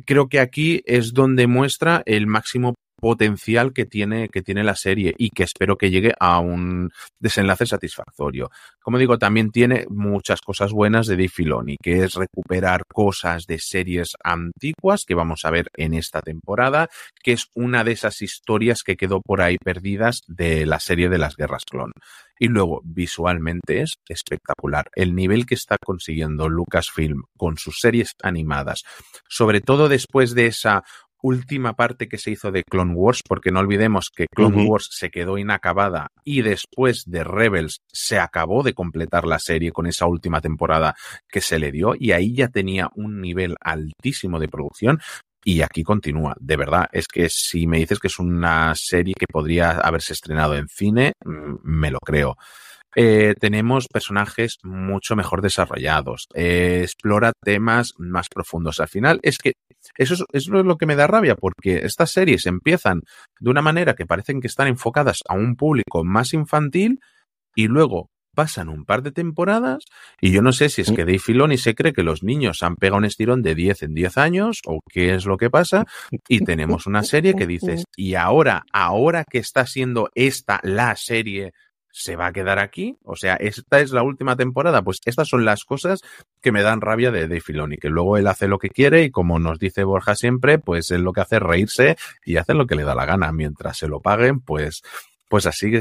creo que aquí es donde muestra el máximo potencial que tiene, que tiene la serie y que espero que llegue a un desenlace satisfactorio. Como digo, también tiene muchas cosas buenas de Dave Filoni, que es recuperar cosas de series antiguas que vamos a ver en esta temporada, que es una de esas historias que quedó por ahí perdidas de la serie de las guerras clon. Y luego, visualmente es espectacular. El nivel que está consiguiendo Lucasfilm con sus series animadas, sobre todo después de esa última parte que se hizo de Clone Wars, porque no olvidemos que Clone uh -huh. Wars se quedó inacabada y después de Rebels se acabó de completar la serie con esa última temporada que se le dio y ahí ya tenía un nivel altísimo de producción. Y aquí continúa, de verdad, es que si me dices que es una serie que podría haberse estrenado en cine, me lo creo. Eh, tenemos personajes mucho mejor desarrollados, eh, explora temas más profundos. Al final es que eso es, eso es, lo que me da rabia, porque estas series empiezan de una manera que parecen que están enfocadas a un público más infantil y luego pasan un par de temporadas y yo no sé si es que Dave Filoni se cree que los niños han pegado un estirón de 10 en 10 años o qué es lo que pasa y tenemos una serie que dices y ahora, ahora que está siendo esta la serie se va a quedar aquí. O sea, esta es la última temporada. Pues estas son las cosas que me dan rabia de Dave Filoni, que luego él hace lo que quiere y como nos dice Borja siempre, pues él lo que hace es reírse y hace lo que le da la gana. Mientras se lo paguen, pues pues así,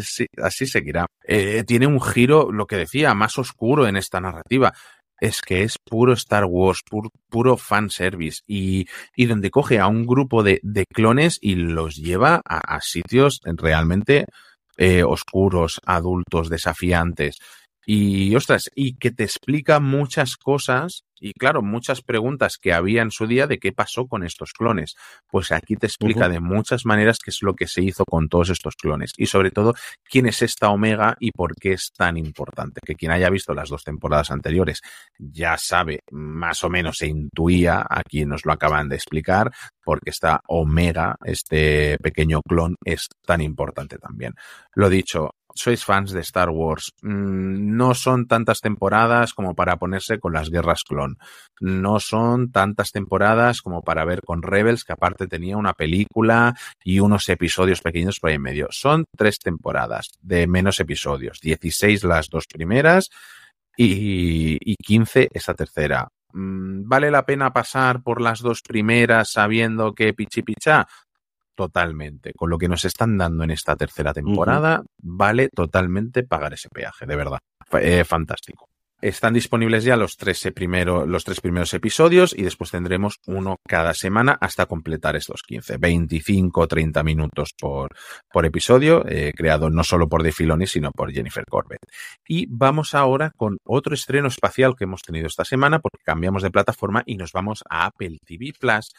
así seguirá. Eh, tiene un giro, lo que decía, más oscuro en esta narrativa. Es que es puro Star Wars, pur, puro fanservice y, y donde coge a un grupo de, de clones y los lleva a sitios realmente eh, oscuros, adultos, desafiantes. Y, ostras, y que te explica muchas cosas y, claro, muchas preguntas que había en su día de qué pasó con estos clones. Pues aquí te explica uh -huh. de muchas maneras qué es lo que se hizo con todos estos clones y, sobre todo, quién es esta Omega y por qué es tan importante. Que quien haya visto las dos temporadas anteriores ya sabe, más o menos se intuía, aquí nos lo acaban de explicar, porque esta Omega, este pequeño clon, es tan importante también. Lo dicho, sois fans de Star Wars, no son tantas temporadas como para ponerse con las guerras clon. No son tantas temporadas como para ver con Rebels, que aparte tenía una película y unos episodios pequeños por ahí en medio. Son tres temporadas de menos episodios, 16 las dos primeras y, y 15 esa tercera. ¿Vale la pena pasar por las dos primeras sabiendo que pichi pichá? Totalmente. Con lo que nos están dando en esta tercera temporada, uh -huh. vale totalmente pagar ese peaje, de verdad. Eh, fantástico. Están disponibles ya los tres, primero, los tres primeros episodios y después tendremos uno cada semana hasta completar estos 15, 25, 30 minutos por, por episodio, eh, creado no solo por De Filoni, sino por Jennifer Corbett. Y vamos ahora con otro estreno espacial que hemos tenido esta semana porque cambiamos de plataforma y nos vamos a Apple TV Plus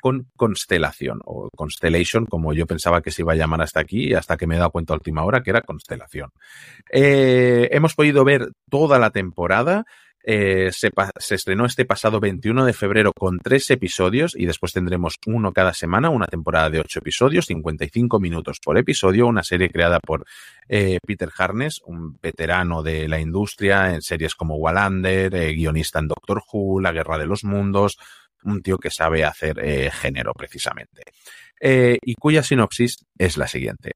con Constelación o Constellation, como yo pensaba que se iba a llamar hasta aquí, hasta que me he dado cuenta a última hora que era Constelación. Eh, hemos podido ver toda la temporada. Eh, se, estrenó este pasado 21 de febrero con tres episodios y después tendremos uno cada semana, una temporada de ocho episodios, 55 minutos por episodio, una serie creada por eh, Peter Harness, un veterano de la industria en series como Wallander, guionista en Doctor Who, La Guerra de los Mundos, un tío que sabe hacer eh, género precisamente. Eh, y cuya sinopsis es la siguiente.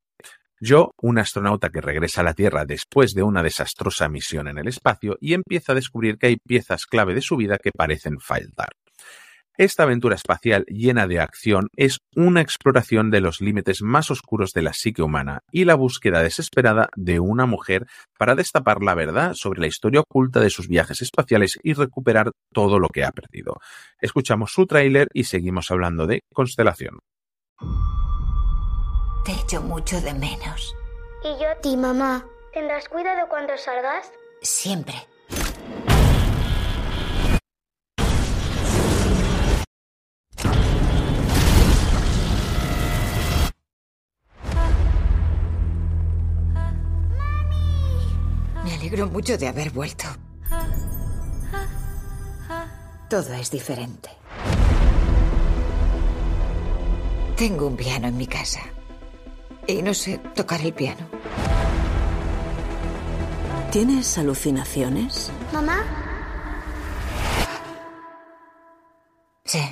Yo, un astronauta que regresa a la Tierra después de una desastrosa misión en el espacio y empieza a descubrir que hay piezas clave de su vida que parecen faltar. Esta aventura espacial llena de acción es una exploración de los límites más oscuros de la psique humana y la búsqueda desesperada de una mujer para destapar la verdad sobre la historia oculta de sus viajes espaciales y recuperar todo lo que ha perdido. Escuchamos su tráiler y seguimos hablando de Constelación. Te echo mucho de menos. Y yo a ti, mamá. ¿Tendrás cuidado cuando salgas? Siempre. Alegro mucho de haber vuelto. Todo es diferente. Tengo un piano en mi casa. Y no sé tocar el piano. ¿Tienes alucinaciones? ¿Mamá? Sí.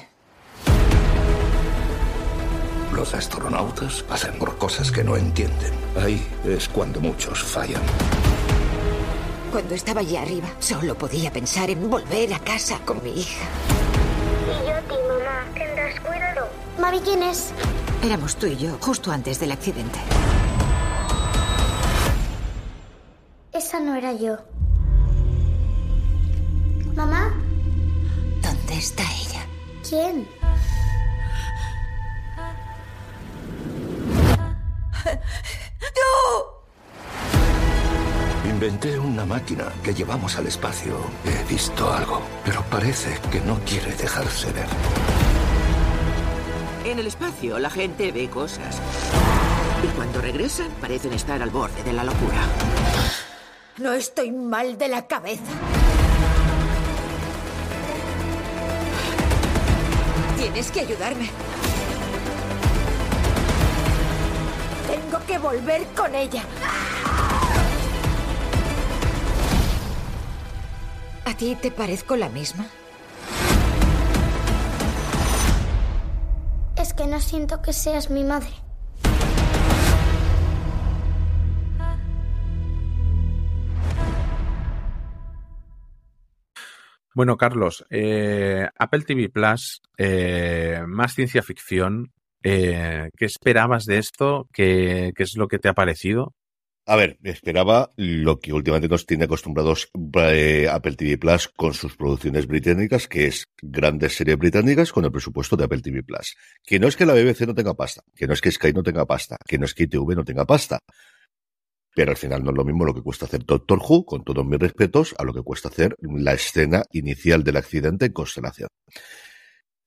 Los astronautas pasan por cosas que no entienden. Ahí es cuando muchos fallan. Cuando estaba allí arriba, solo podía pensar en volver a casa con mi hija. Y yo a ti, mamá. ¿Tendrás cuidado? Mami, ¿quién es? Éramos tú y yo, justo antes del accidente. Esa no era yo. ¿Mamá? ¿Dónde está ella? ¿Quién? Inventé una máquina que llevamos al espacio. He visto algo, pero parece que no quiere dejarse ver. En el espacio la gente ve cosas. Y cuando regresan parecen estar al borde de la locura. No estoy mal de la cabeza. Tienes que ayudarme. Tengo que volver con ella. ¿A ti te parezco la misma? Es que no siento que seas mi madre. Bueno, Carlos, eh, Apple TV Plus, eh, más ciencia ficción. Eh, ¿Qué esperabas de esto? ¿Qué, ¿Qué es lo que te ha parecido? A ver, esperaba lo que últimamente nos tiene acostumbrados eh, Apple TV Plus con sus producciones británicas, que es grandes series británicas con el presupuesto de Apple TV Plus. Que no es que la BBC no tenga pasta, que no es que Sky no tenga pasta, que no es que ITV no tenga pasta. Pero al final no es lo mismo lo que cuesta hacer Doctor Who, con todos mis respetos, a lo que cuesta hacer la escena inicial del accidente en Constelación.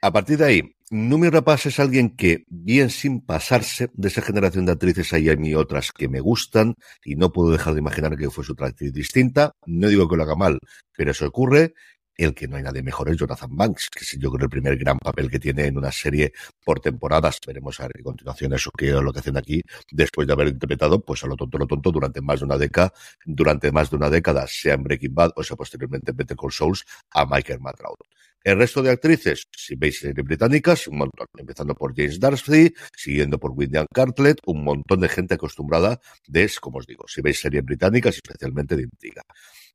A partir de ahí, Numi Rapaz es alguien que, bien sin pasarse de esa generación de actrices, hay a mí otras que me gustan y no puedo dejar de imaginar que fuese otra actriz distinta. No digo que lo haga mal, pero eso ocurre. El que no hay nadie mejor es Jonathan Banks, que es yo creo el primer gran papel que tiene en una serie por temporadas. Veremos a continuación eso que es lo que hacen aquí, después de haber interpretado, pues a lo tonto, lo tonto, durante más de una década, durante más de una década, sea en Breaking Bad o sea posteriormente en Better Call Souls, a Michael Matroud. El resto de actrices, si veis series británicas, un montón, empezando por James Darcy, siguiendo por William Cartlet, un montón de gente acostumbrada de, como os digo, si veis series británicas, especialmente de intriga.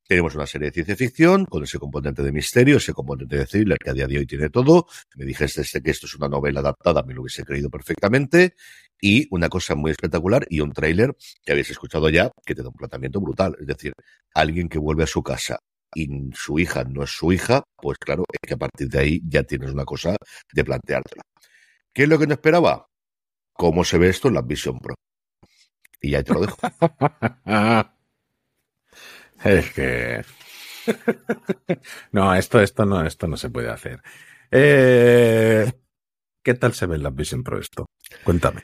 Tenemos una serie de ciencia ficción con ese componente de misterio, ese componente de thriller que a día de hoy tiene todo. Me dijiste que esto es una novela adaptada, me lo hubiese creído perfectamente. Y una cosa muy espectacular y un tráiler que habéis escuchado ya que te da un planteamiento brutal. Es decir, alguien que vuelve a su casa y su hija no es su hija, pues claro, es que a partir de ahí ya tienes una cosa de planteártela. ¿Qué es lo que no esperaba? ¿Cómo se ve esto en la Vision Pro? Y ya te lo dejo. es que. no, esto, esto no, esto no se puede hacer. Eh... ¿Qué tal se ve en la Vision Pro esto? Cuéntame.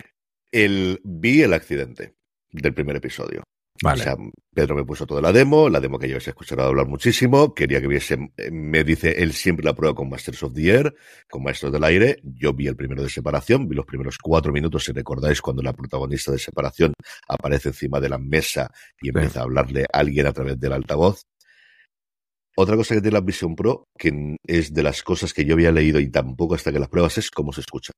El, vi el accidente del primer episodio. Vale. O sea, Pedro me puso toda la demo, la demo que ya habéis escuchado hablar muchísimo. Quería que viese, me dice él siempre la prueba con Masters of the Air, con Maestros del Aire. Yo vi el primero de separación, vi los primeros cuatro minutos, si recordáis, cuando la protagonista de separación aparece encima de la mesa y empieza a hablarle a alguien a través del altavoz. Otra cosa que tiene la Vision Pro, que es de las cosas que yo había leído y tampoco hasta que las pruebas, es cómo se escucha.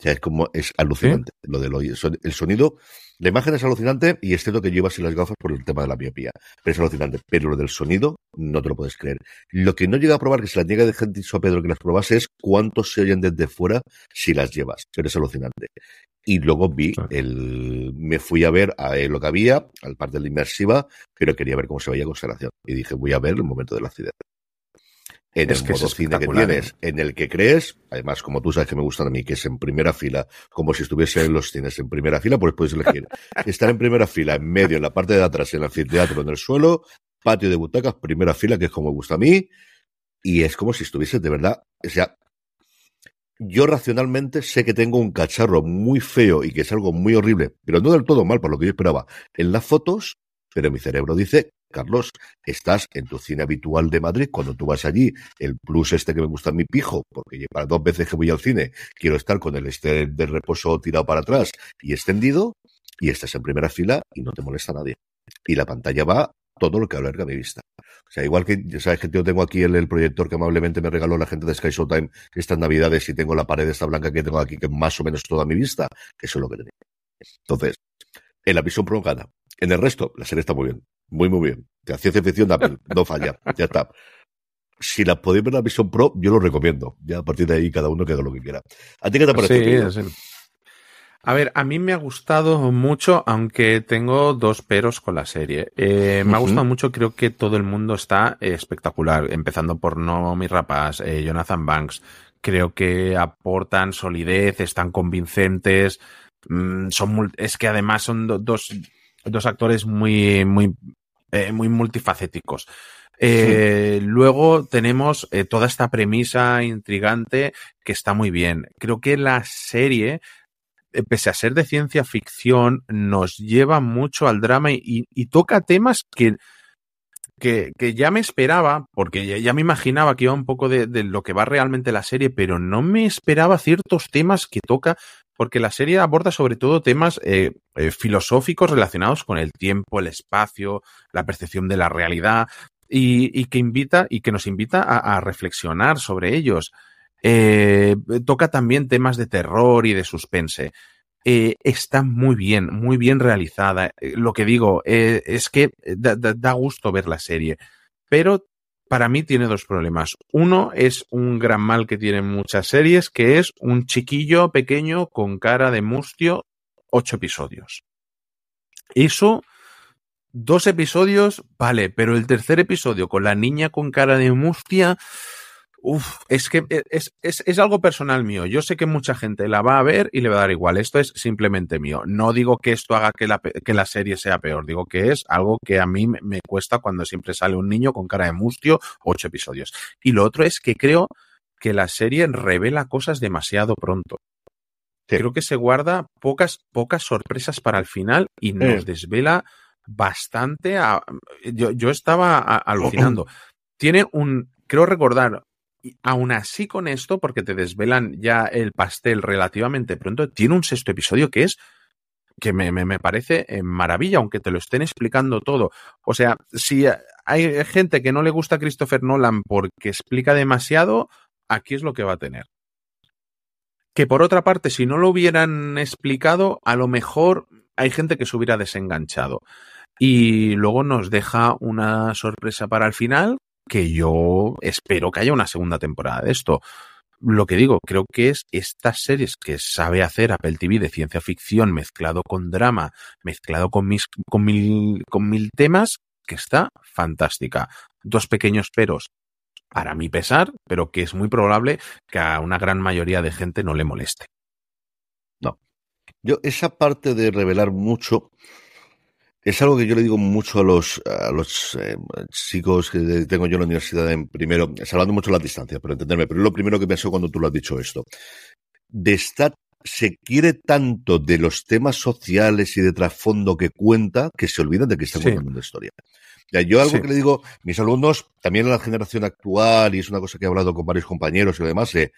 O sea, es como, es alucinante lo del. El sonido, la imagen es alucinante y es cierto que llevas así las gafas por el tema de la miopía. Pero es alucinante. Pero lo del sonido, no te lo puedes creer. Lo que no llega a probar, que se la niega de gente a Pedro que las probase, es cuántos se oyen desde fuera si las llevas. Pero es alucinante. Y luego vi el, me fui a ver a lo que había, al parte de la inmersiva, pero quería ver cómo se veía constelación. Y dije, voy a ver el momento del accidente. En Es el que modo cine que tienes, en el que crees, además, como tú sabes que me gustan a mí, que es en primera fila, como si estuviese en los cines en primera fila, pues puedes elegir estar en primera fila, en medio, en la parte de atrás, en el anfiteatro, en el suelo, patio de butacas, primera fila, que es como me gusta a mí, y es como si estuvieses de verdad, o sea, yo racionalmente sé que tengo un cacharro muy feo y que es algo muy horrible, pero no del todo mal por lo que yo esperaba en las fotos, pero mi cerebro dice, Carlos, estás en tu cine habitual de Madrid, cuando tú vas allí, el plus este que me gusta en mi pijo, porque para dos veces que voy al cine quiero estar con el este de reposo tirado para atrás y extendido, y estás en primera fila y no te molesta nadie. Y la pantalla va todo lo que alarga mi vista. O sea, igual que, ya sabes que yo tengo aquí el, proyector que amablemente me regaló la gente de Sky Showtime estas navidades y tengo la pared esta blanca que tengo aquí, que más o menos toda mi vista, eso es lo que tenía. Entonces, en la Vision Pro gana. En el resto, la serie está muy bien. Muy, muy bien. La ciencia ficción de Apple, no falla. Ya está. Si la podéis ver en la Vision Pro, yo lo recomiendo. Ya a partir de ahí, cada uno que haga lo que quiera. ¿A ti qué te parece? Sí, sí. A ver, a mí me ha gustado mucho, aunque tengo dos peros con la serie. Eh, me ha gustado mucho, creo que todo el mundo está espectacular, empezando por Nomi Rapaz, eh, Jonathan Banks. Creo que aportan solidez, están convincentes. mm, son es que además son do- dos, dos actores muy, muy, eh, muy multifacéticos. Eh, Luego tenemos eh, toda esta premisa intrigante que está muy bien. Creo que la serie, pese a ser de ciencia ficción, nos lleva mucho al drama y, y- y toca temas que, que, que ya me esperaba, porque ya, ya me imaginaba que iba un poco de, de lo que va realmente la serie, pero no me esperaba ciertos temas que toca, porque la serie aborda sobre todo temas eh, eh, filosóficos relacionados con el tiempo, el espacio, la percepción de la realidad, y, que invita y que nos invita a, reflexionar sobre ellos. Eh, toca también temas de terror y de suspense. Está muy bien, muy bien realizada. Lo que digo es que da, da- da gusto ver la serie, pero para mí tiene dos problemas. Uno es un gran mal que tienen muchas series, que es un chiquillo pequeño con cara de mustio, ocho episodios. Eso, dos episodios, vale, pero el tercer episodio con la niña con cara de mustia, Uf, es que es, es, es, algo personal mío. Yo sé que mucha gente la va a ver y le va a dar igual. Esto es simplemente mío. No digo que esto haga que la, que la serie sea peor. Digo que es algo que a mí me cuesta cuando siempre sale un niño con cara de mustio, ocho episodios. Y lo otro es que creo que la serie revela cosas demasiado pronto. Sí. Creo que se guarda pocas, pocas sorpresas para el final y nos desvela bastante. A, yo, yo estaba a- alucinando. Tiene un, creo recordar, aún así con esto, porque te desvelan ya el pastel relativamente pronto, tiene un sexto episodio que es que me, me, parece eh, maravilla, aunque te lo estén explicando todo. O sea, si hay gente que no le gusta a Christopher Nolan porque explica demasiado, aquí es lo que va a tener. Que por otra parte, si no lo hubieran explicado, a lo mejor hay gente que se hubiera desenganchado. Y luego nos deja una sorpresa para el final, que yo espero que haya una segunda temporada de esto. Lo que digo, creo que es estas series que sabe hacer Apple TV de ciencia ficción mezclado con drama, mezclado con, mis, con, mil, con mil temas, que está fantástica. Dos pequeños peros para mi pesar, pero que es muy probable que a una gran mayoría de gente no le moleste. No. Yo, esa parte de revelar mucho, es algo que yo le digo mucho a los, a los eh, chicos que tengo yo en la universidad en primero, salvando mucho la distancia, pero entenderme, pero es lo primero que pensé cuando tú lo has dicho esto. De estar, se quiere tanto de los temas sociales y de trasfondo que cuenta que se olvidan de que están Sí. contando una historia. Ya, yo algo Sí. que le digo, mis alumnos, también en la generación actual, y es una cosa que he hablado con varios compañeros y demás, eh,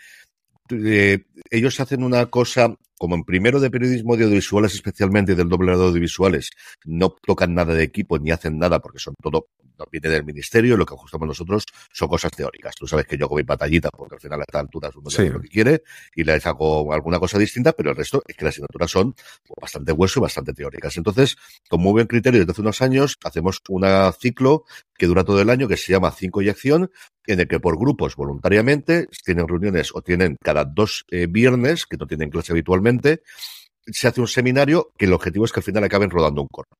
eh, ellos hacen una cosa como en primero de periodismo de audiovisuales especialmente del doble de audiovisuales, no tocan nada de equipo ni hacen nada porque son todo, no viene del ministerio, lo que ajustamos nosotros son cosas teóricas. Tú sabes que yo hago mi batallita porque al final a esta altura uno Sí. lo que quiere y le hago alguna cosa distinta, pero el resto es que las asignaturas son pues, bastante hueso y bastante teóricas. Entonces, con muy buen criterio, desde hace unos años hacemos un ciclo que dura todo el año que se llama Cinco y Acción, en el que por grupos voluntariamente tienen reuniones o tienen cada dos eh, viernes, que no tienen clase habitualmente, se hace un seminario que el objetivo es que al final acaben rodando un corto.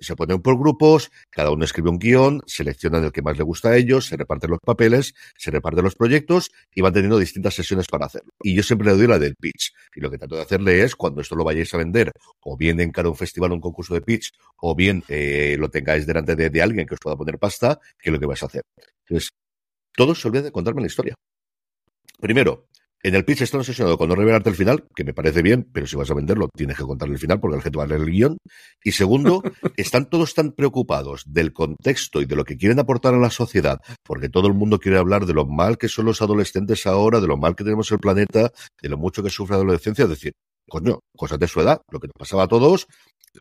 Se ponen por grupos, cada uno escribe un guion, seleccionan el que más le gusta a ellos, se reparten los papeles, se reparten los proyectos y van teniendo distintas sesiones para hacerlo. Y yo siempre le doy la del pitch. Y lo que trato de hacerle es, cuando esto lo vayáis a vender, o bien en cada un festival o un concurso de pitch, o bien eh, lo tengáis delante de, alguien que os pueda poner pasta, que es lo que vais a hacer. Entonces, todos se olviden de contarme la historia. Primero, en el pitch están obsesionados con no revelarte el final, que me parece bien, pero si vas a venderlo tienes que contarle el final porque la gente va a leer el guion. Y segundo, están todos tan preocupados del contexto y de lo que quieren aportar a la sociedad, porque todo el mundo quiere hablar de lo mal que son los adolescentes ahora, de lo mal que tenemos el planeta, de lo mucho que sufre la adolescencia, es decir, coño, cosas de su edad, lo que nos pasaba a todos,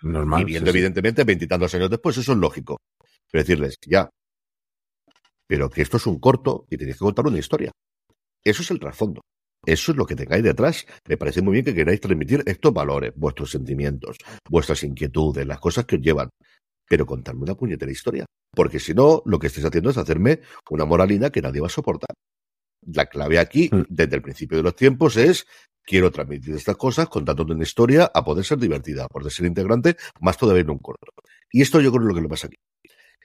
Normal. y viendo sí, sí. evidentemente veintitantos años después, eso es lógico. Pero decirles, ya, pero que esto es un corto y tenéis que contar una historia. Eso es el trasfondo. Eso es lo que tengáis detrás. Me parece muy bien que queráis transmitir estos valores, vuestros sentimientos, vuestras inquietudes, las cosas que os llevan. Pero contarme una puñetera historia. Porque si no, lo que estáis haciendo es hacerme una moralina que nadie va a soportar. La clave aquí, desde el principio de los tiempos, es quiero transmitir estas cosas contándote una historia a poder ser divertida, a poder ser integrante, más todavía en un corto. Y esto yo creo que es lo que le pasa aquí.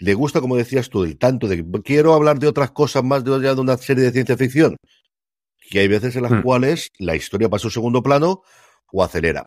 Le gusta, como decías tú, el tanto de que quiero hablar de otras cosas más de, de una serie de ciencia ficción, que hay veces en las Hmm. cuales la historia pasa a un segundo plano o acelera.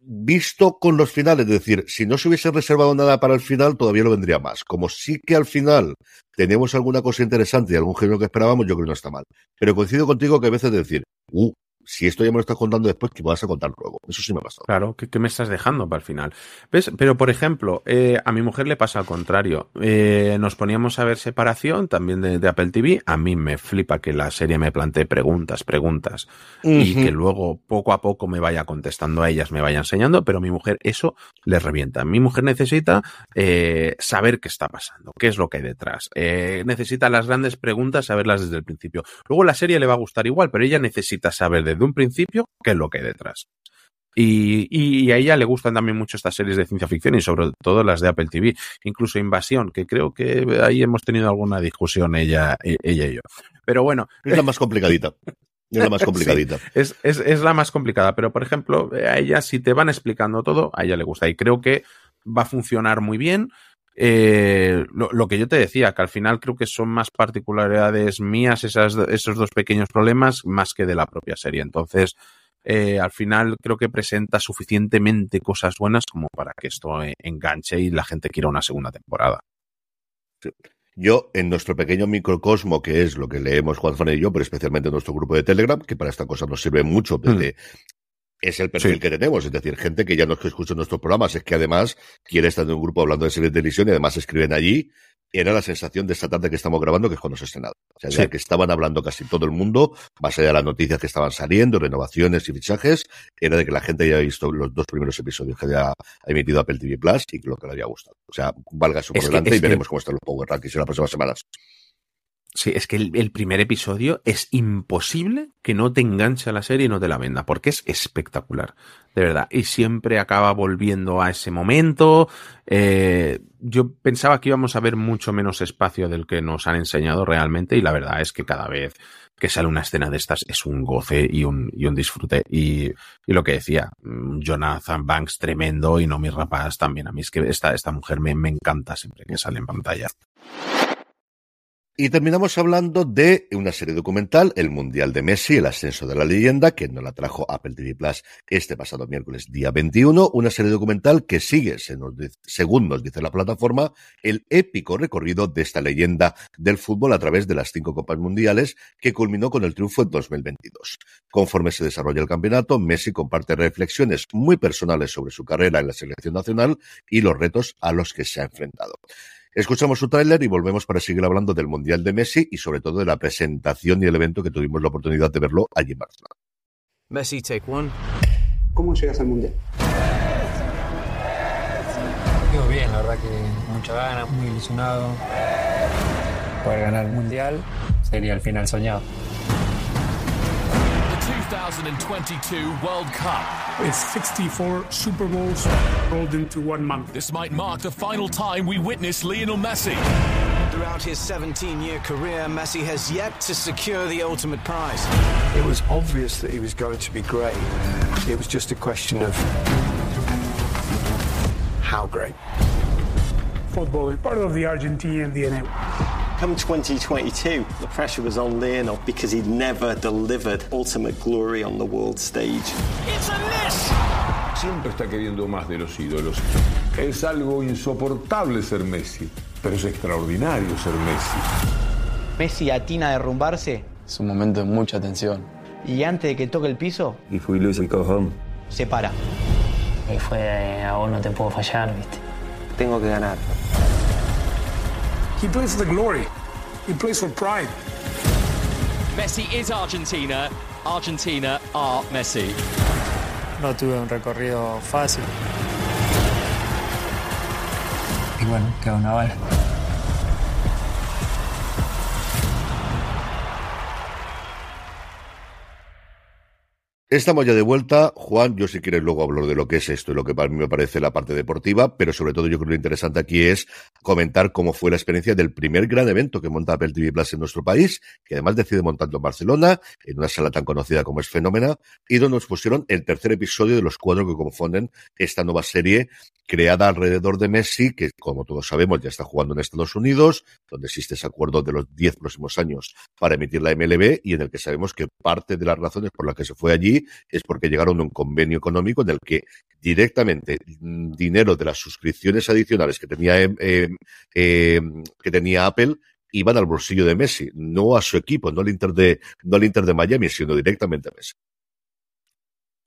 Visto con los finales, es decir, si no se hubiese reservado nada para el final, todavía lo vendría más. Como sí que al final tenemos alguna cosa interesante y algún género que esperábamos, yo creo que no está mal. Pero coincido contigo que a veces decir, uh, si esto ya me lo estás contando después, ¿qué me vas a contar luego? Eso sí me ha pasado. Claro, ¿qué, qué me estás dejando para el final? ¿Ves? Pero, por ejemplo, eh, a mi mujer le pasa al contrario. Eh, nos poníamos a ver separación también de, de Apple TV. A mí me flipa que la serie me plantee preguntas, preguntas, y que luego poco a poco me vaya contestando a ellas, me vaya enseñando, pero a mi mujer eso le revienta. Mi mujer necesita eh, saber qué está pasando, qué es lo que hay detrás. Eh, necesita las grandes preguntas, saberlas desde el principio. Luego la serie le va a gustar igual, pero ella necesita saber desde un principio qué es lo que hay detrás. Y, a ella le gustan también mucho estas series de ciencia ficción y sobre todo las de Apple TV, incluso Invasión, que creo que ahí hemos tenido alguna discusión ella, e- ella y yo. Pero bueno. Es la más complicadita. Es la más complicadita. Sí, es, es, es la más complicada, pero por ejemplo, a ella si te van explicando todo, a ella le gusta y creo que va a funcionar muy bien. Eh, lo, lo que yo te decía, que al final creo que son más particularidades mías esas, esos dos pequeños problemas más que de la propia serie. Entonces, eh, al final creo que presenta suficientemente cosas buenas como para que esto eh, enganche y la gente quiera una segunda temporada. Yo, en nuestro pequeño microcosmo, que es lo que leemos Juan Fran y yo, pero especialmente en nuestro grupo de Telegram, que para esta cosa nos sirve mucho, desde, es el perfil Sí. que tenemos, es decir, gente que ya no es que escucha nuestros programas, es que además quiere estar en un grupo hablando de series de televisión y además escriben allí. Era la sensación de esta tarde que estamos grabando, que es cuando se ha estrenado. O sea, Sí. que estaban hablando casi todo el mundo, más allá de las noticias que estaban saliendo, renovaciones y fichajes, era de que la gente haya visto los dos primeros episodios que había emitido Apple TV Plus y que lo que le había gustado. O sea, valga eso por Es delante y que- veremos cómo están los Power Rankings en las próximas semanas. Sí, es que el, primer episodio es imposible que no te enganche a la serie y no te la venda, porque es espectacular, de verdad. Y siempre acaba volviendo a ese momento. Eh, yo pensaba que íbamos a ver mucho menos espacio del que nos han enseñado realmente, y la verdad es que cada vez que sale una escena de estas es un goce y un, disfrute. Y, lo que decía, mm, Jonathan Banks tremendo y Nomi Rapaz también. A mí es que esta, mujer me encanta siempre que sale en pantalla. Y terminamos hablando de una serie documental, El Mundial de Messi, el ascenso de la leyenda, que nos la trajo Apple TV Plus este pasado miércoles día 21, una serie documental que sigue, según nos dice la plataforma, el épico recorrido de esta leyenda del fútbol a través de las cinco Copas Mundiales que culminó con el triunfo en 2022. Conforme se desarrolla el campeonato, Messi comparte reflexiones muy personales sobre su carrera en la selección nacional y los retos a los que se ha enfrentado. Escuchamos su tráiler y volvemos para seguir hablando del Mundial de Messi y sobre todo de la presentación y el evento que tuvimos la oportunidad de verlo allí en Barcelona. Messi, take one. ¿Cómo llegas al Mundial? Digo bien, la verdad que mucha gana, muy ilusionado. Poder ganar el Mundial sería el final soñado. The 2022 World Cup. It's 64 Super Bowls rolled into one month. This might mark the final time we witness Lionel Messi. Throughout his 17 year career, Messi has yet to secure the ultimate prize. It was obvious that he was going to be great. It was just a question of how great. Football is part of the Argentinian DNA. Come 2022, the pressure was on Lionel because he'd never delivered ultimate glory on the world stage. It's a miss! Siempre está queriendo más de los ídolos. Es algo insoportable ser Messi, pero es extraordinario ser Messi. Messi atina a derrumbarse. Es un momento de mucha tensión. Y antes de que toque el piso, If we lose, I go home. se para. Y fue, a vos no te puedo fallar, ¿viste? Tengo que ganar. He plays for the glory. He plays for pride. Messi is Argentina. Argentina are Messi. No tuve un recorrido fácil. Y bueno, queda una bala. Estamos ya de vuelta. Juan, yo si quieres luego hablar de lo que es esto y lo que para mí me parece la parte deportiva, pero sobre todo yo creo que lo interesante aquí es comentar cómo fue la experiencia del primer gran evento que monta Apple TV Plus en nuestro país, que además decide montarlo en Barcelona, en una sala tan conocida como es Fenómena, y donde nos pusieron el tercer episodio de los cuatro que confunden esta nueva serie creada alrededor de Messi, que como todos sabemos ya está jugando en Estados Unidos, donde existe ese acuerdo de los 10 próximos años para emitir la MLB y en el que sabemos que parte de las razones por las que se fue allí es porque llegaron a un convenio económico en el que directamente mm, dinero de las suscripciones adicionales que tenía eh, eh, eh, que tenía Apple iban al bolsillo de Messi, no a su equipo, no al Inter de, no al Inter de Miami, sino directamente a Messi.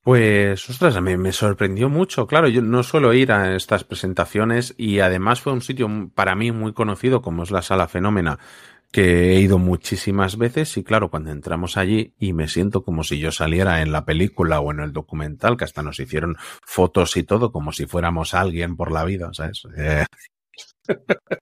Pues, ostras, me, me sorprendió mucho. Claro, yo no suelo ir a estas presentaciones y además fue un sitio para mí muy conocido como es la Sala Fenómena, que he ido muchísimas veces y claro, cuando entramos allí y me siento como si yo saliera en la película o en el documental, que hasta nos hicieron fotos y todo, como si fuéramos alguien por la vida, ¿sabes? Eh,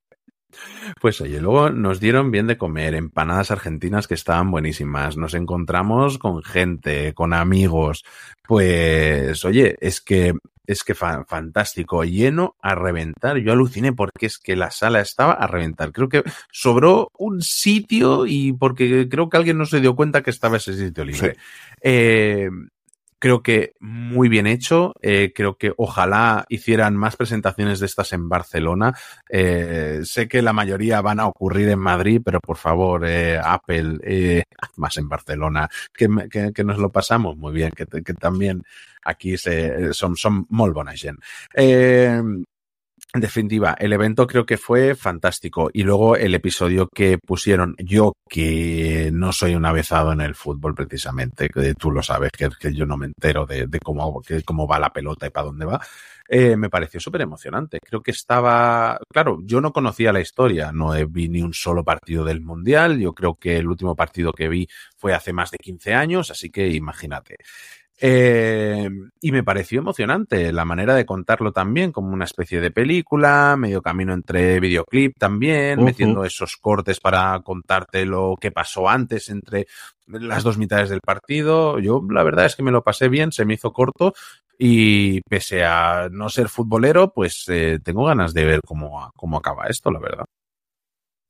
Pues oye, luego nos dieron bien de comer, empanadas argentinas que estaban buenísimas, nos encontramos con gente, con amigos, pues oye, es que es que fa fantástico, lleno a reventar. Yo aluciné porque es que la sala estaba a reventar. Creo que sobró un sitio y porque creo que alguien no se dio cuenta que estaba ese sitio libre. Sí. Eh, creo que muy bien hecho. Eh, creo que ojalá hicieran más presentaciones de estas en Barcelona. Eh, sé que la mayoría van a ocurrir en Madrid, pero por favor, eh, Apple, más en Barcelona, que, que, que, nos lo pasamos muy bien, que, que también aquí se, son, son molt. En definitiva, el evento creo que fue fantástico. Y luego el episodio que pusieron yo, que no soy un avezado en el fútbol precisamente, que tú lo sabes, que, yo no me entero de, cómo va la pelota y para dónde va, eh, me pareció súper emocionante. Creo que estaba, claro, yo no conocía la historia, no vi ni un solo partido del Mundial, yo creo que el último partido que vi fue hace más de 15 años, así que imagínate. Eh, y me pareció emocionante la manera de contarlo también, como una especie de película, medio camino entre videoclip también, uh -huh. metiendo esos cortes para contarte lo que pasó antes entre las dos mitades del partido. Yo la verdad es que me lo pasé bien, se me hizo corto y pese a no ser futbolero, pues eh, tengo ganas de ver cómo, cómo acaba esto, la verdad.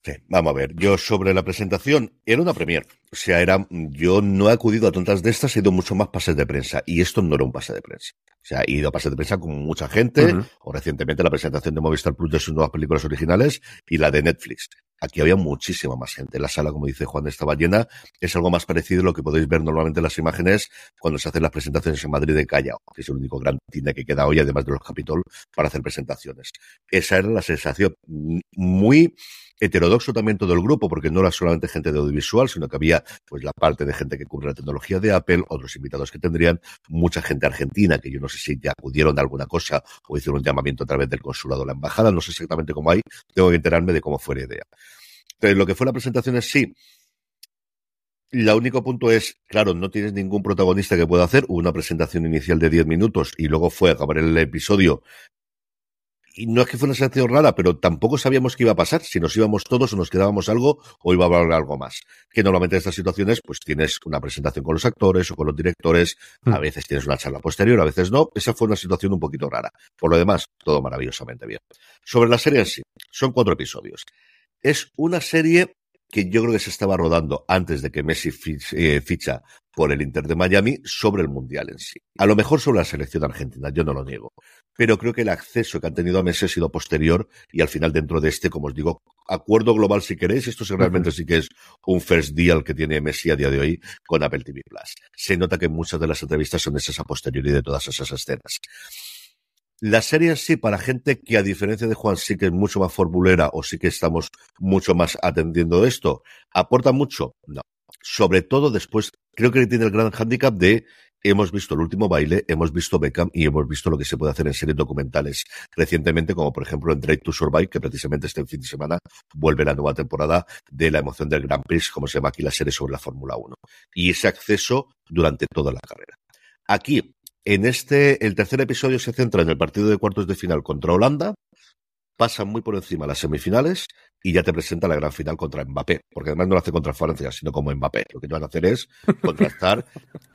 Sí, vamos a ver. Yo sobre la presentación, era una premier. O sea, era, yo no he acudido a tontas de estas, he ido mucho más pases de prensa. Y esto no era un pase de prensa. O sea, he ido a pases de prensa con mucha gente, uh -huh. o recientemente la presentación de Movistar Plus de sus nuevas películas originales y la de Netflix. Aquí había muchísima más gente. La sala, como dice Juan, estaba llena. Es algo más parecido a lo que podéis ver normalmente en las imágenes cuando se hacen las presentaciones en Madrid de Callao, que es el único gran cine que queda hoy, además de los Capitol, para hacer presentaciones. Esa era la sensación muy heterodoxo también todo el grupo, porque no era solamente gente de audiovisual, sino que había pues la parte de gente que cubre la tecnología de Apple, otros invitados que tendrían, mucha gente argentina, que yo no sé si ya acudieron de alguna cosa o hicieron un llamamiento a través del consulado o la embajada, no sé exactamente cómo hay, tengo que enterarme de cómo fue la idea. Entonces, lo que fue la presentación es sí, El único punto es, claro, no tienes ningún protagonista que pueda hacer una presentación inicial de 10 minutos y luego fue a acabar el episodio. Y no es que fue una sensación rara, pero tampoco sabíamos qué iba a pasar, si nos íbamos todos o nos quedábamos algo o iba a haber algo más. Que normalmente en estas situaciones, pues tienes una presentación con los actores o con los directores, a veces tienes una charla posterior, a veces no. Esa fue una situación un poquito rara. Por lo demás, todo maravillosamente bien. Sobre la serie en sí, son cuatro episodios. Es una serie que yo creo que se estaba rodando antes de que Messi eh, ficha por el Inter de Miami sobre el Mundial en sí. A lo mejor sobre la selección argentina, yo no lo niego. Pero creo que el acceso que han tenido a Messi ha sido posterior y al final dentro de este, como os digo, acuerdo global si queréis, esto realmente sí que es un first deal que tiene Messi a día de hoy con Apple TV Plus. Se nota que muchas de las entrevistas son esas a posteriori de todas esas escenas. La serie sí, para gente que a diferencia de Juan sí que es mucho más formulera o sí que estamos mucho más atendiendo esto, ¿aporta mucho? No. Sobre todo después, creo que tiene el gran hándicap de hemos visto el último baile, hemos visto Beckham y hemos visto lo que se puede hacer en series documentales recientemente, como por ejemplo en Drive to Survive, que precisamente este fin de semana vuelve la nueva temporada de la emoción del Grand Prix, como se llama aquí la serie sobre la Fórmula 1. Y ese acceso durante toda la carrera. Aquí, en este, el tercer episodio se centra en el partido de cuartos de final contra Holanda, pasa muy por encima las semifinales y ya te presenta la gran final contra Mbappé, porque además no lo hace contra Francia, sino como Mbappé. Lo que te van a hacer es contrastar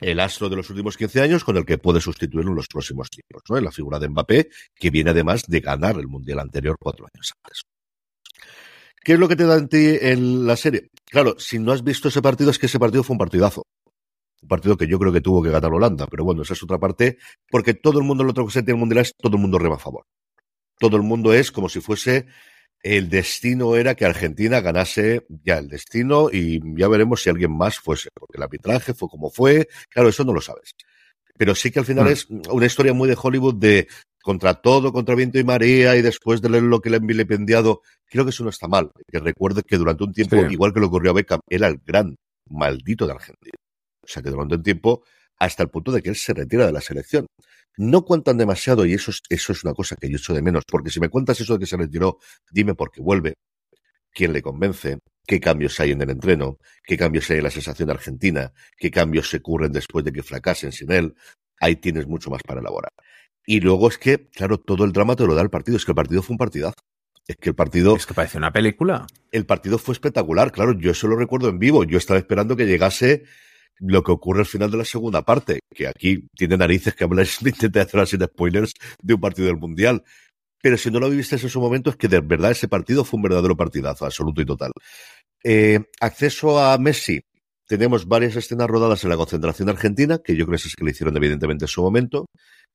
el astro de los últimos 15 años con el que puede sustituirlo en los próximos tiempos, ¿no? En la figura de Mbappé, que viene además de ganar el Mundial anterior cuatro años antes. ¿Qué es lo que te da en ti en la serie? Claro, si no has visto ese partido, es que ese partido fue un partidazo un partido que yo creo que tuvo que ganar Holanda, pero bueno, esa es otra parte, porque todo el mundo, lo otro que se tiene mundial es todo el mundo rema a favor. Todo el mundo es como si fuese el destino era que Argentina ganase ya el destino y ya veremos si alguien más fuese, porque el arbitraje fue como fue, claro, eso no lo sabes. Pero sí que al final mm. es una historia muy de Hollywood de contra todo, contra viento y marea y después de leer lo que le han vilipendiado, creo que eso no está mal. Que recuerde que durante un tiempo, igual que lo ocurrió a Beckham, era el gran maldito de Argentina. O sea que durante un tiempo, hasta el punto de que él se retira de la selección. No cuentan demasiado y eso es, eso es una cosa que yo echo de menos, porque si me cuentas eso de que se retiró, dime por qué vuelve, quién le convence, qué cambios hay en el entreno, qué cambios hay en la sensación argentina, qué cambios se ocurren después de que fracasen sin él. Ahí tienes mucho más para elaborar. Y luego es que, claro, todo el drama te lo da el partido. Es que el partido fue un partidazo. Es que el partido. Es que parece una película. El partido fue espectacular, claro. Yo eso lo recuerdo en vivo. Yo estaba esperando que llegase lo que ocurre al final de la segunda parte, que aquí tiene narices que habláis de intentar hacer sin spoilers de un partido del Mundial. Pero si no lo viviste en su momento, es que de verdad ese partido fue un verdadero partidazo, absoluto y total. Eh, acceso a Messi. Tenemos varias escenas rodadas en la concentración argentina, que yo creo que es que le hicieron evidentemente en su momento.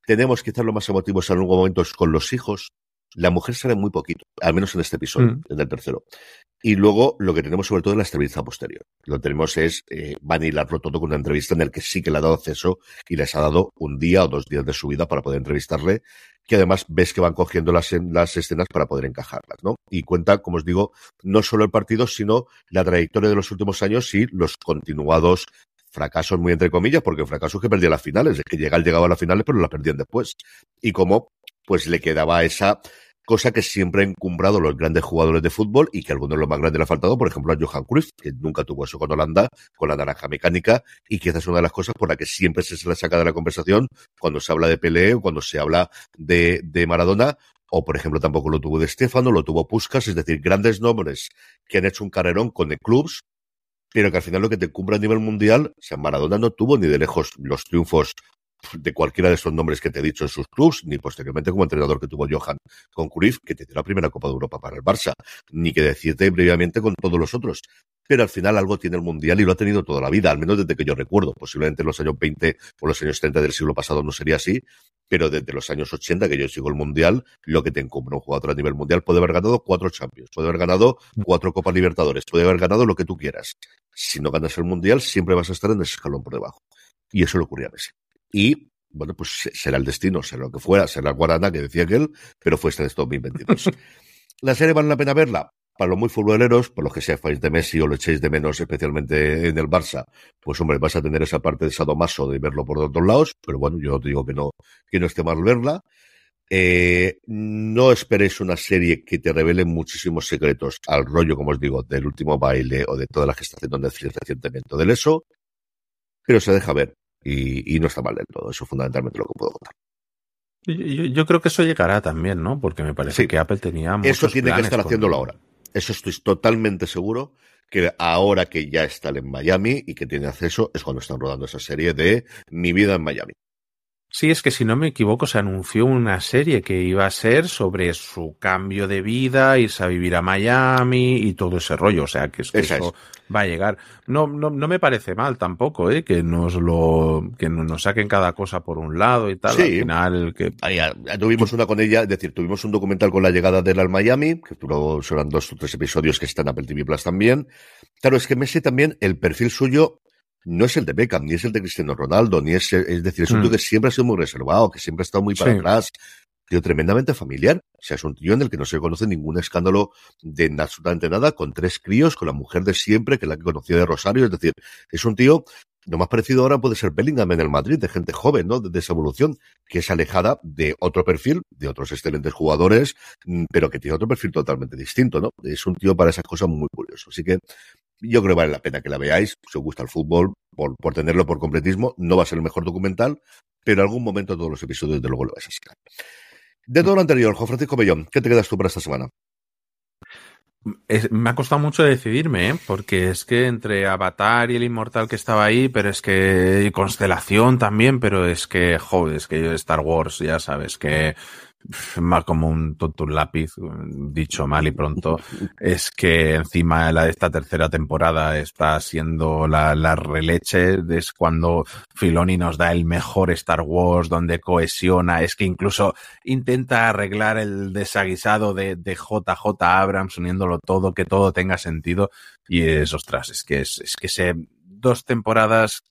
Tenemos quizás lo más emotivos en algún momento con los hijos. La mujer sale muy poquito, al menos en este episodio, mm. en el tercero. Y luego lo que tenemos sobre todo es la entrevista posterior. Lo que tenemos es, eh, van a hilarlo todo con una entrevista en la que sí que le ha dado acceso y les ha dado un día o dos días de su vida para poder entrevistarle, que además ves que van cogiendo las, las escenas para poder encajarlas, ¿no? Y cuenta, como os digo, no solo el partido, sino la trayectoria de los últimos años y los continuados fracasos muy entre comillas, porque fracasos que perdía las finales, es que llegar llegaba a las finales, pero las perdían después. Y como pues le quedaba esa cosa que siempre ha encumbrado los grandes jugadores de fútbol y que a algunos de los más grandes le ha faltado, por ejemplo, a Johan Cruyff, que nunca tuvo eso con Holanda, con la naranja mecánica, y que esa es una de las cosas por la que siempre se le saca de la conversación cuando se habla de Pelé o cuando se habla de, de Maradona, o por ejemplo tampoco lo tuvo de Stefano, lo tuvo Puskas, es decir, grandes nombres que han hecho un carrerón con el clubs, pero que al final lo que te encumbra a nivel mundial, o sea, Maradona no tuvo ni de lejos los triunfos de cualquiera de esos nombres que te he dicho en sus clubs, ni posteriormente como entrenador que tuvo Johan con Cruyff, que te dio la primera Copa de Europa para el Barça, ni que decirte previamente con todos los otros. Pero al final algo tiene el Mundial y lo ha tenido toda la vida, al menos desde que yo recuerdo. Posiblemente en los años 20 o los años 30 del siglo pasado no sería así, pero desde los años 80 que yo sigo el Mundial, lo que te encumbra un jugador a nivel mundial puede haber ganado cuatro Champions, puede haber ganado cuatro Copas Libertadores, puede haber ganado lo que tú quieras. Si no ganas el Mundial, siempre vas a estar en ese escalón por debajo. Y eso le ocurría a Messi. Y bueno, pues será el destino, será lo que fuera, será Guarana, que decía aquel, pero fue este 2022. ¿La serie vale la pena verla? Para los muy futboleros, por los que seáis de Messi o lo echéis de menos, especialmente en el Barça, pues hombre, vas a tener esa parte de sadomaso de verlo por otros lados, pero bueno, yo te digo que no, que no esté mal verla. Eh, no esperéis una serie que te revele muchísimos secretos al rollo, como os digo, del último baile o de toda la que está haciendo Netflix recientemente del eso, pero se deja ver y, y no está mal del todo. Eso es fundamentalmente lo que puedo contar. Yo, yo creo que eso llegará también, ¿no? Porque me parece Sí. que Apple tenía Eso muchos tiene que estar con- haciéndolo ahora. Eso estoy totalmente seguro que ahora que ya está en Miami y que tiene acceso es cuando están rodando esa serie de Mi vida en Miami. Sí, es que si no me equivoco, se anunció una serie que iba a ser sobre su cambio de vida, irse a vivir a Miami y todo ese rollo. O sea, que, es que Esa eso va a llegar. No, no, no me parece mal tampoco, ¿eh? Que nos lo, que no- nos saquen cada cosa por un lado y tal. Sí. Al final, que Ahí, ya tuvimos una con ella, es decir, tuvimos un documental con la llegada de él al Miami, que duró, serán dos o tres episodios que están en Apple TV Plus también. Claro, es que Messi también, el perfil suyo no es el de Beckham, ni es el de Cristiano Ronaldo, ni es, es decir, es un Mm. tío que siempre ha sido muy reservado, que siempre ha estado muy para Sí. atrás, tío tremendamente familiar. O sea, es un tío en el que no se conoce ningún escándalo de absolutamente nada, con tres críos, con la mujer de siempre, que es la que conocía de Rosario, es decir, es un tío, lo más parecido ahora puede ser Bellingham en el Madrid, de gente joven, ¿no? De, de esa evolución, que es alejada de otro perfil, de otros excelentes jugadores, mm, pero que tiene otro perfil totalmente distinto, ¿no? Es un tío para esas cosas muy curioso. Así que yo creo que vale la pena que la veáis, si os gusta el fútbol, por, por tenerlo por completismo, no va a ser el mejor documental, pero en algún momento todos los episodios de luego lo vais a sacar. De todo lo anterior, Juan Francisco Bellón, ¿qué te quedas tú para esta semana? Me ha costado mucho decidirme, ¿eh? porque es que entre Avatar y el Inmortal que estaba ahí, pero es que y Constelación también, pero es que, joder, es que Star Wars, ya sabes, que más como un tonto un lápiz, dicho mal y pronto, es que encima la de esta tercera temporada está siendo la, la releche, es cuando Filoni nos da el mejor Star Wars, donde cohesiona, es que incluso intenta arreglar el desaguisado de, de JJ Abrams, uniéndolo todo, que todo tenga sentido. Y es, ostras, es que es, es que se, dos temporadas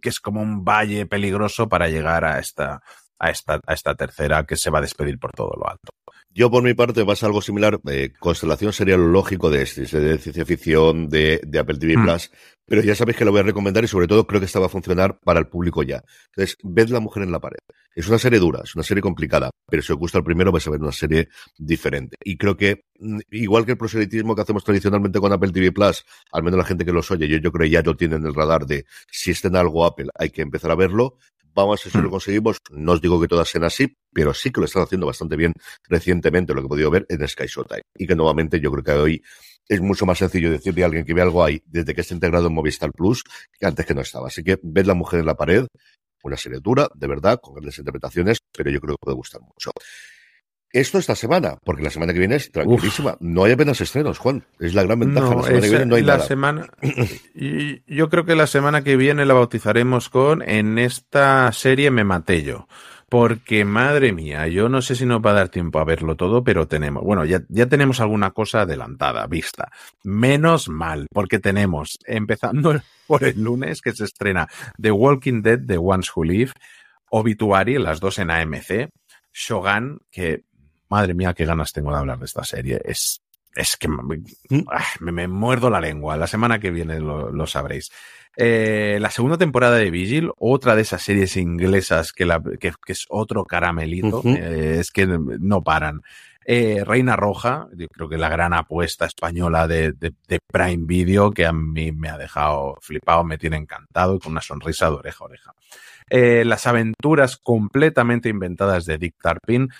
que es como un valle peligroso para llegar a esta, a esta, a esta tercera que se va a despedir por todo lo alto. Yo, por mi parte, pasa algo similar. Eh, Constelación sería lo lógico de este, de ciencia ficción, de, de Apple TV Mm. Plus. Pero ya sabéis que lo voy a recomendar y, sobre todo, creo que esta va a funcionar para el público ya. Entonces, ved La Mujer en la Pared. Es una serie dura, es una serie complicada, pero si os gusta el primero, vais a ver una serie diferente. Y creo que, mm, igual que el proselitismo que hacemos tradicionalmente con Apple TV Plus, al menos la gente que los oye, yo, yo creo que ya lo tienen en el radar de si está en algo Apple, hay que empezar a verlo. Vamos a ver si lo conseguimos. No os digo que todas sean así, pero sí que lo están haciendo bastante bien recientemente, lo que he podido ver en Sky Showtime. Y que nuevamente yo creo que hoy es mucho más sencillo decirle a alguien que ve algo ahí desde que está integrado en Movistar Plus que antes que no estaba. Así que ved La Mujer en la Pared, una serie dura, de verdad, con grandes interpretaciones, pero yo creo que puede gustar mucho. Esto esta semana, porque la semana que viene es tranquilísima. No hay apenas estrenos, Juan. Es la gran ventaja. la semana que viene no hay la nada. semana, y yo creo que la semana que viene la bautizaremos con en esta serie me maté yo. Porque madre mía, yo no sé si nos va a dar tiempo a verlo todo, pero tenemos, bueno, ya, ya tenemos alguna cosa adelantada, vista. Menos mal, porque tenemos, empezando por el lunes que se estrena The Walking Dead, The Ones Who Live, Obituary, las dos en AMC, Shogun, que madre mía, qué ganas tengo de hablar de esta serie. Es, es que me, ah, me- me muerdo la lengua. La semana que viene lo, lo sabréis. Eh, la segunda temporada de Vigil, otra de esas series inglesas que, la, que, que es otro caramelito, eh, es que no paran. Eh, Reina Roja, yo creo que la gran apuesta española de, de- de Prime Video, que a mí me ha dejado flipado, me tiene encantado y con una sonrisa de oreja a oreja. Eh, las aventuras completamente inventadas de Dick Tarpin,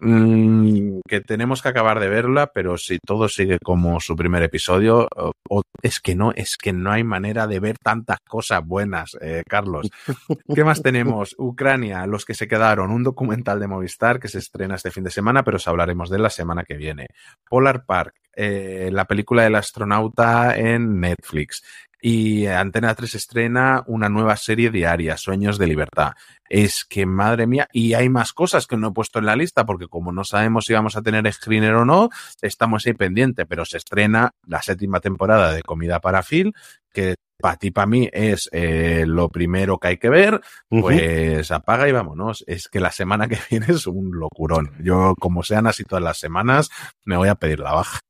mm, que tenemos que acabar de verla, pero si todo sigue como su primer episodio, o- o- es que no, es que no hay manera de ver tantas cosas buenas, eh, Carlos. ¿Qué más tenemos? Ucrania, los que se quedaron, un documental de Movistar que se estrena este fin de semana, pero os hablaremos de él la semana que viene. Polar Park, eh, la película del astronauta en Netflix. Y Antena 3 estrena una nueva serie diaria, Sueños de Libertad. Es que, madre mía, y hay más cosas que no he puesto en la lista, porque como no sabemos si vamos a tener screener o no, estamos ahí pendiente, pero se estrena la séptima temporada de Comida para Phil, que para ti, para mí, es eh, lo primero que hay que ver, pues apaga y vámonos. Es que la semana que viene es un locurón. Yo, como sean así todas las semanas, me voy a pedir la baja.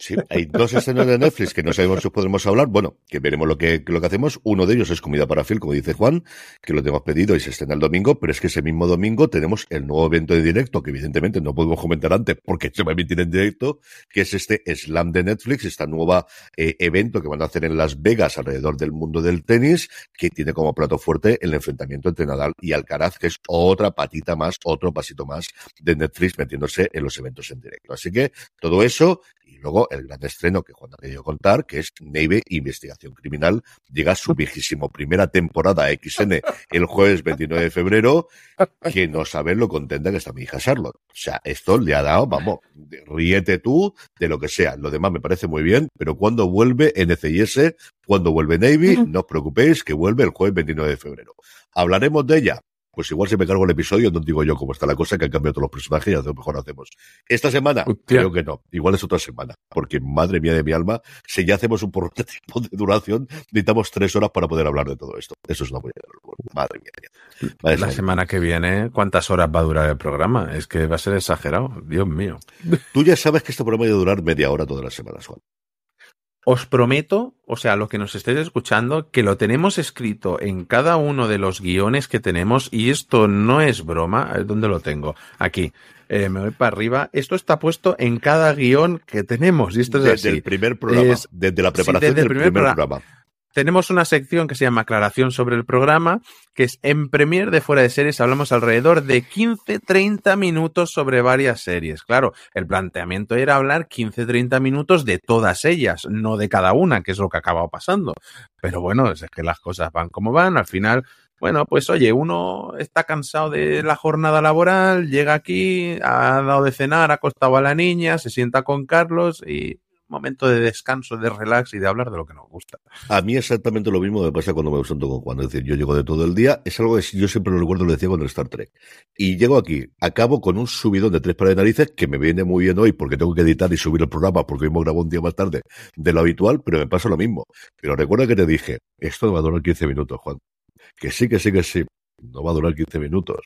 Sí, hay dos escenas de Netflix que no sabemos si podremos hablar. Bueno, que veremos lo que, lo que hacemos. Uno de ellos es Comida para Phil, como dice Juan, que lo tenemos pedido y se estrena el domingo, pero es que ese mismo domingo tenemos el nuevo evento de directo, que evidentemente no podemos comentar antes porque se va a emitir en directo, que es este Slam de Netflix, esta nueva eh, evento que van a hacer en Las Vegas alrededor del mundo del tenis, que tiene como plato fuerte el enfrentamiento entre Nadal y Alcaraz, que es otra patita más, otro pasito más de Netflix metiéndose en los eventos en directo. Así que todo eso y luego el gran estreno que Juan ha querido contar, que es Neve Investigación Criminal, llega a su vigésimo primera temporada XN el jueves 29 de febrero, que no sabe lo contenta que está mi hija Charlotte. O sea, esto le ha dado, vamos, ríete tú de lo que sea. Lo demás me parece muy bien, pero cuando vuelve NCIS, cuando vuelve Navy, no os preocupéis que vuelve el jueves 29 de febrero. Hablaremos de ella pues igual si me cargo el episodio, no digo yo cómo está la cosa, que han cambiado todos los personajes y a lo mejor hacemos. Esta semana, creo que no. Igual es otra semana. Porque, madre mía de mi alma, si ya hacemos un prototipo de duración, necesitamos tres horas para poder hablar de todo esto. Eso es una buena Madre mía. la semana que viene, ¿cuántas horas va a durar el programa? Es que va a ser exagerado. Dios mío. Tú ya sabes que este programa va a durar media hora todas las semanas, Juan. Os prometo, o sea, lo que nos estéis escuchando, que lo tenemos escrito en cada uno de los guiones que tenemos y esto no es broma. ¿Dónde lo tengo? Aquí. Eh, me voy para arriba. Esto está puesto en cada guion que tenemos y esto es desde así. el primer programa, desde la preparación del primer, programa tenemos una sección que se llama aclaración sobre el programa, que es en Premier de Fuera de Series hablamos alrededor de 15-30 minutos sobre varias series. Claro, el planteamiento era hablar 15-30 minutos de todas ellas, no de cada una, que es lo que ha acabado pasando. Pero bueno, es que las cosas van como van, al final bueno, pues oye, uno está cansado de la jornada laboral, llega aquí, ha dado de cenar, ha acostado a la niña, se sienta con Carlos y momento de descanso, de relax y de hablar de lo que nos gusta. A mí exactamente lo mismo me pasa cuando me siento con Juan. Es decir, yo llego de todo el día, es algo que yo siempre lo recuerdo, lo decía con el Star Trek. Y llego aquí, acabo con un subidón de tres pares de narices que me viene muy bien hoy porque tengo que editar y subir el programa porque hoy me grabo un día más tarde de lo habitual, pero me pasa lo mismo. Pero recuerda que te dije, esto no va a durar 15 minutos, Juan. Que sí, que sí, que sí. No va a durar 15 minutos.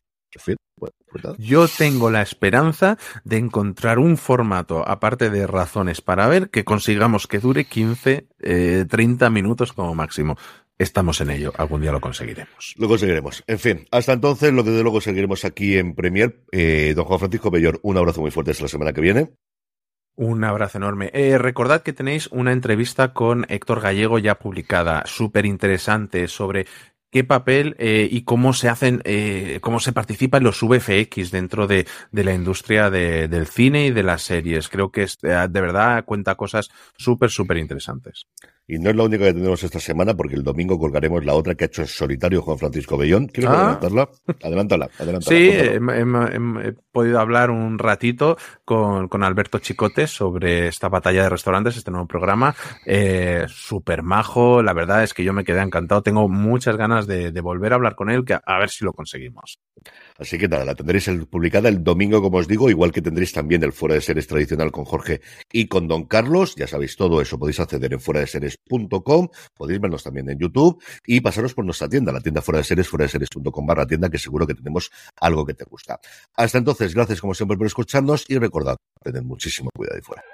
Yo tengo la esperanza de encontrar un formato, aparte de razones para ver, que consigamos que dure 15, 30 eh, minutos como máximo. Estamos en ello, algún día lo conseguiremos. Lo conseguiremos. En fin, hasta entonces, lo que de luego seguiremos aquí en Premier. Eh, don Juan Francisco Bellor, un abrazo muy fuerte hasta la semana que viene. Un abrazo enorme. Eh, recordad que tenéis una entrevista con Héctor Gallego ya publicada, súper interesante, sobre qué papel eh, y cómo se hacen, eh, cómo se participa en los VFX dentro de, la industria de, del cine y de las series. Creo que eh, de verdad cuenta cosas súper, súper interesantes. Y no es la única que tenemos esta semana, porque el domingo colgaremos la otra que ha hecho en solitario Juan Francisco Bellón. ¿Quieres Ah. adelantarla? Adelántala, adelántala. Sí, he, he- he- he podido hablar un ratito con, con Alberto Chicote sobre esta batalla de restaurantes, este nuevo programa. Eh, Súper majo, la verdad es que yo me quedé encantado. Tengo muchas ganas de, de volver a hablar con él, que a, a ver si lo conseguimos. Así que nada, la tendréis el- publicada el domingo, como os digo, igual que tendréis también el Fuera de Series tradicional con Jorge y con Don Carlos. Ya sabéis todo eso, podéis acceder en fuera de series.com, podéis vernos también en YouTube y pasaros por nuestra tienda, la tienda fuera de series, fuera de series.com barra tienda, que seguro que tenemos algo que te gusta. Hasta entonces, gracias como siempre por escucharnos y recordad, tened muchísimo cuidado ahí fuera.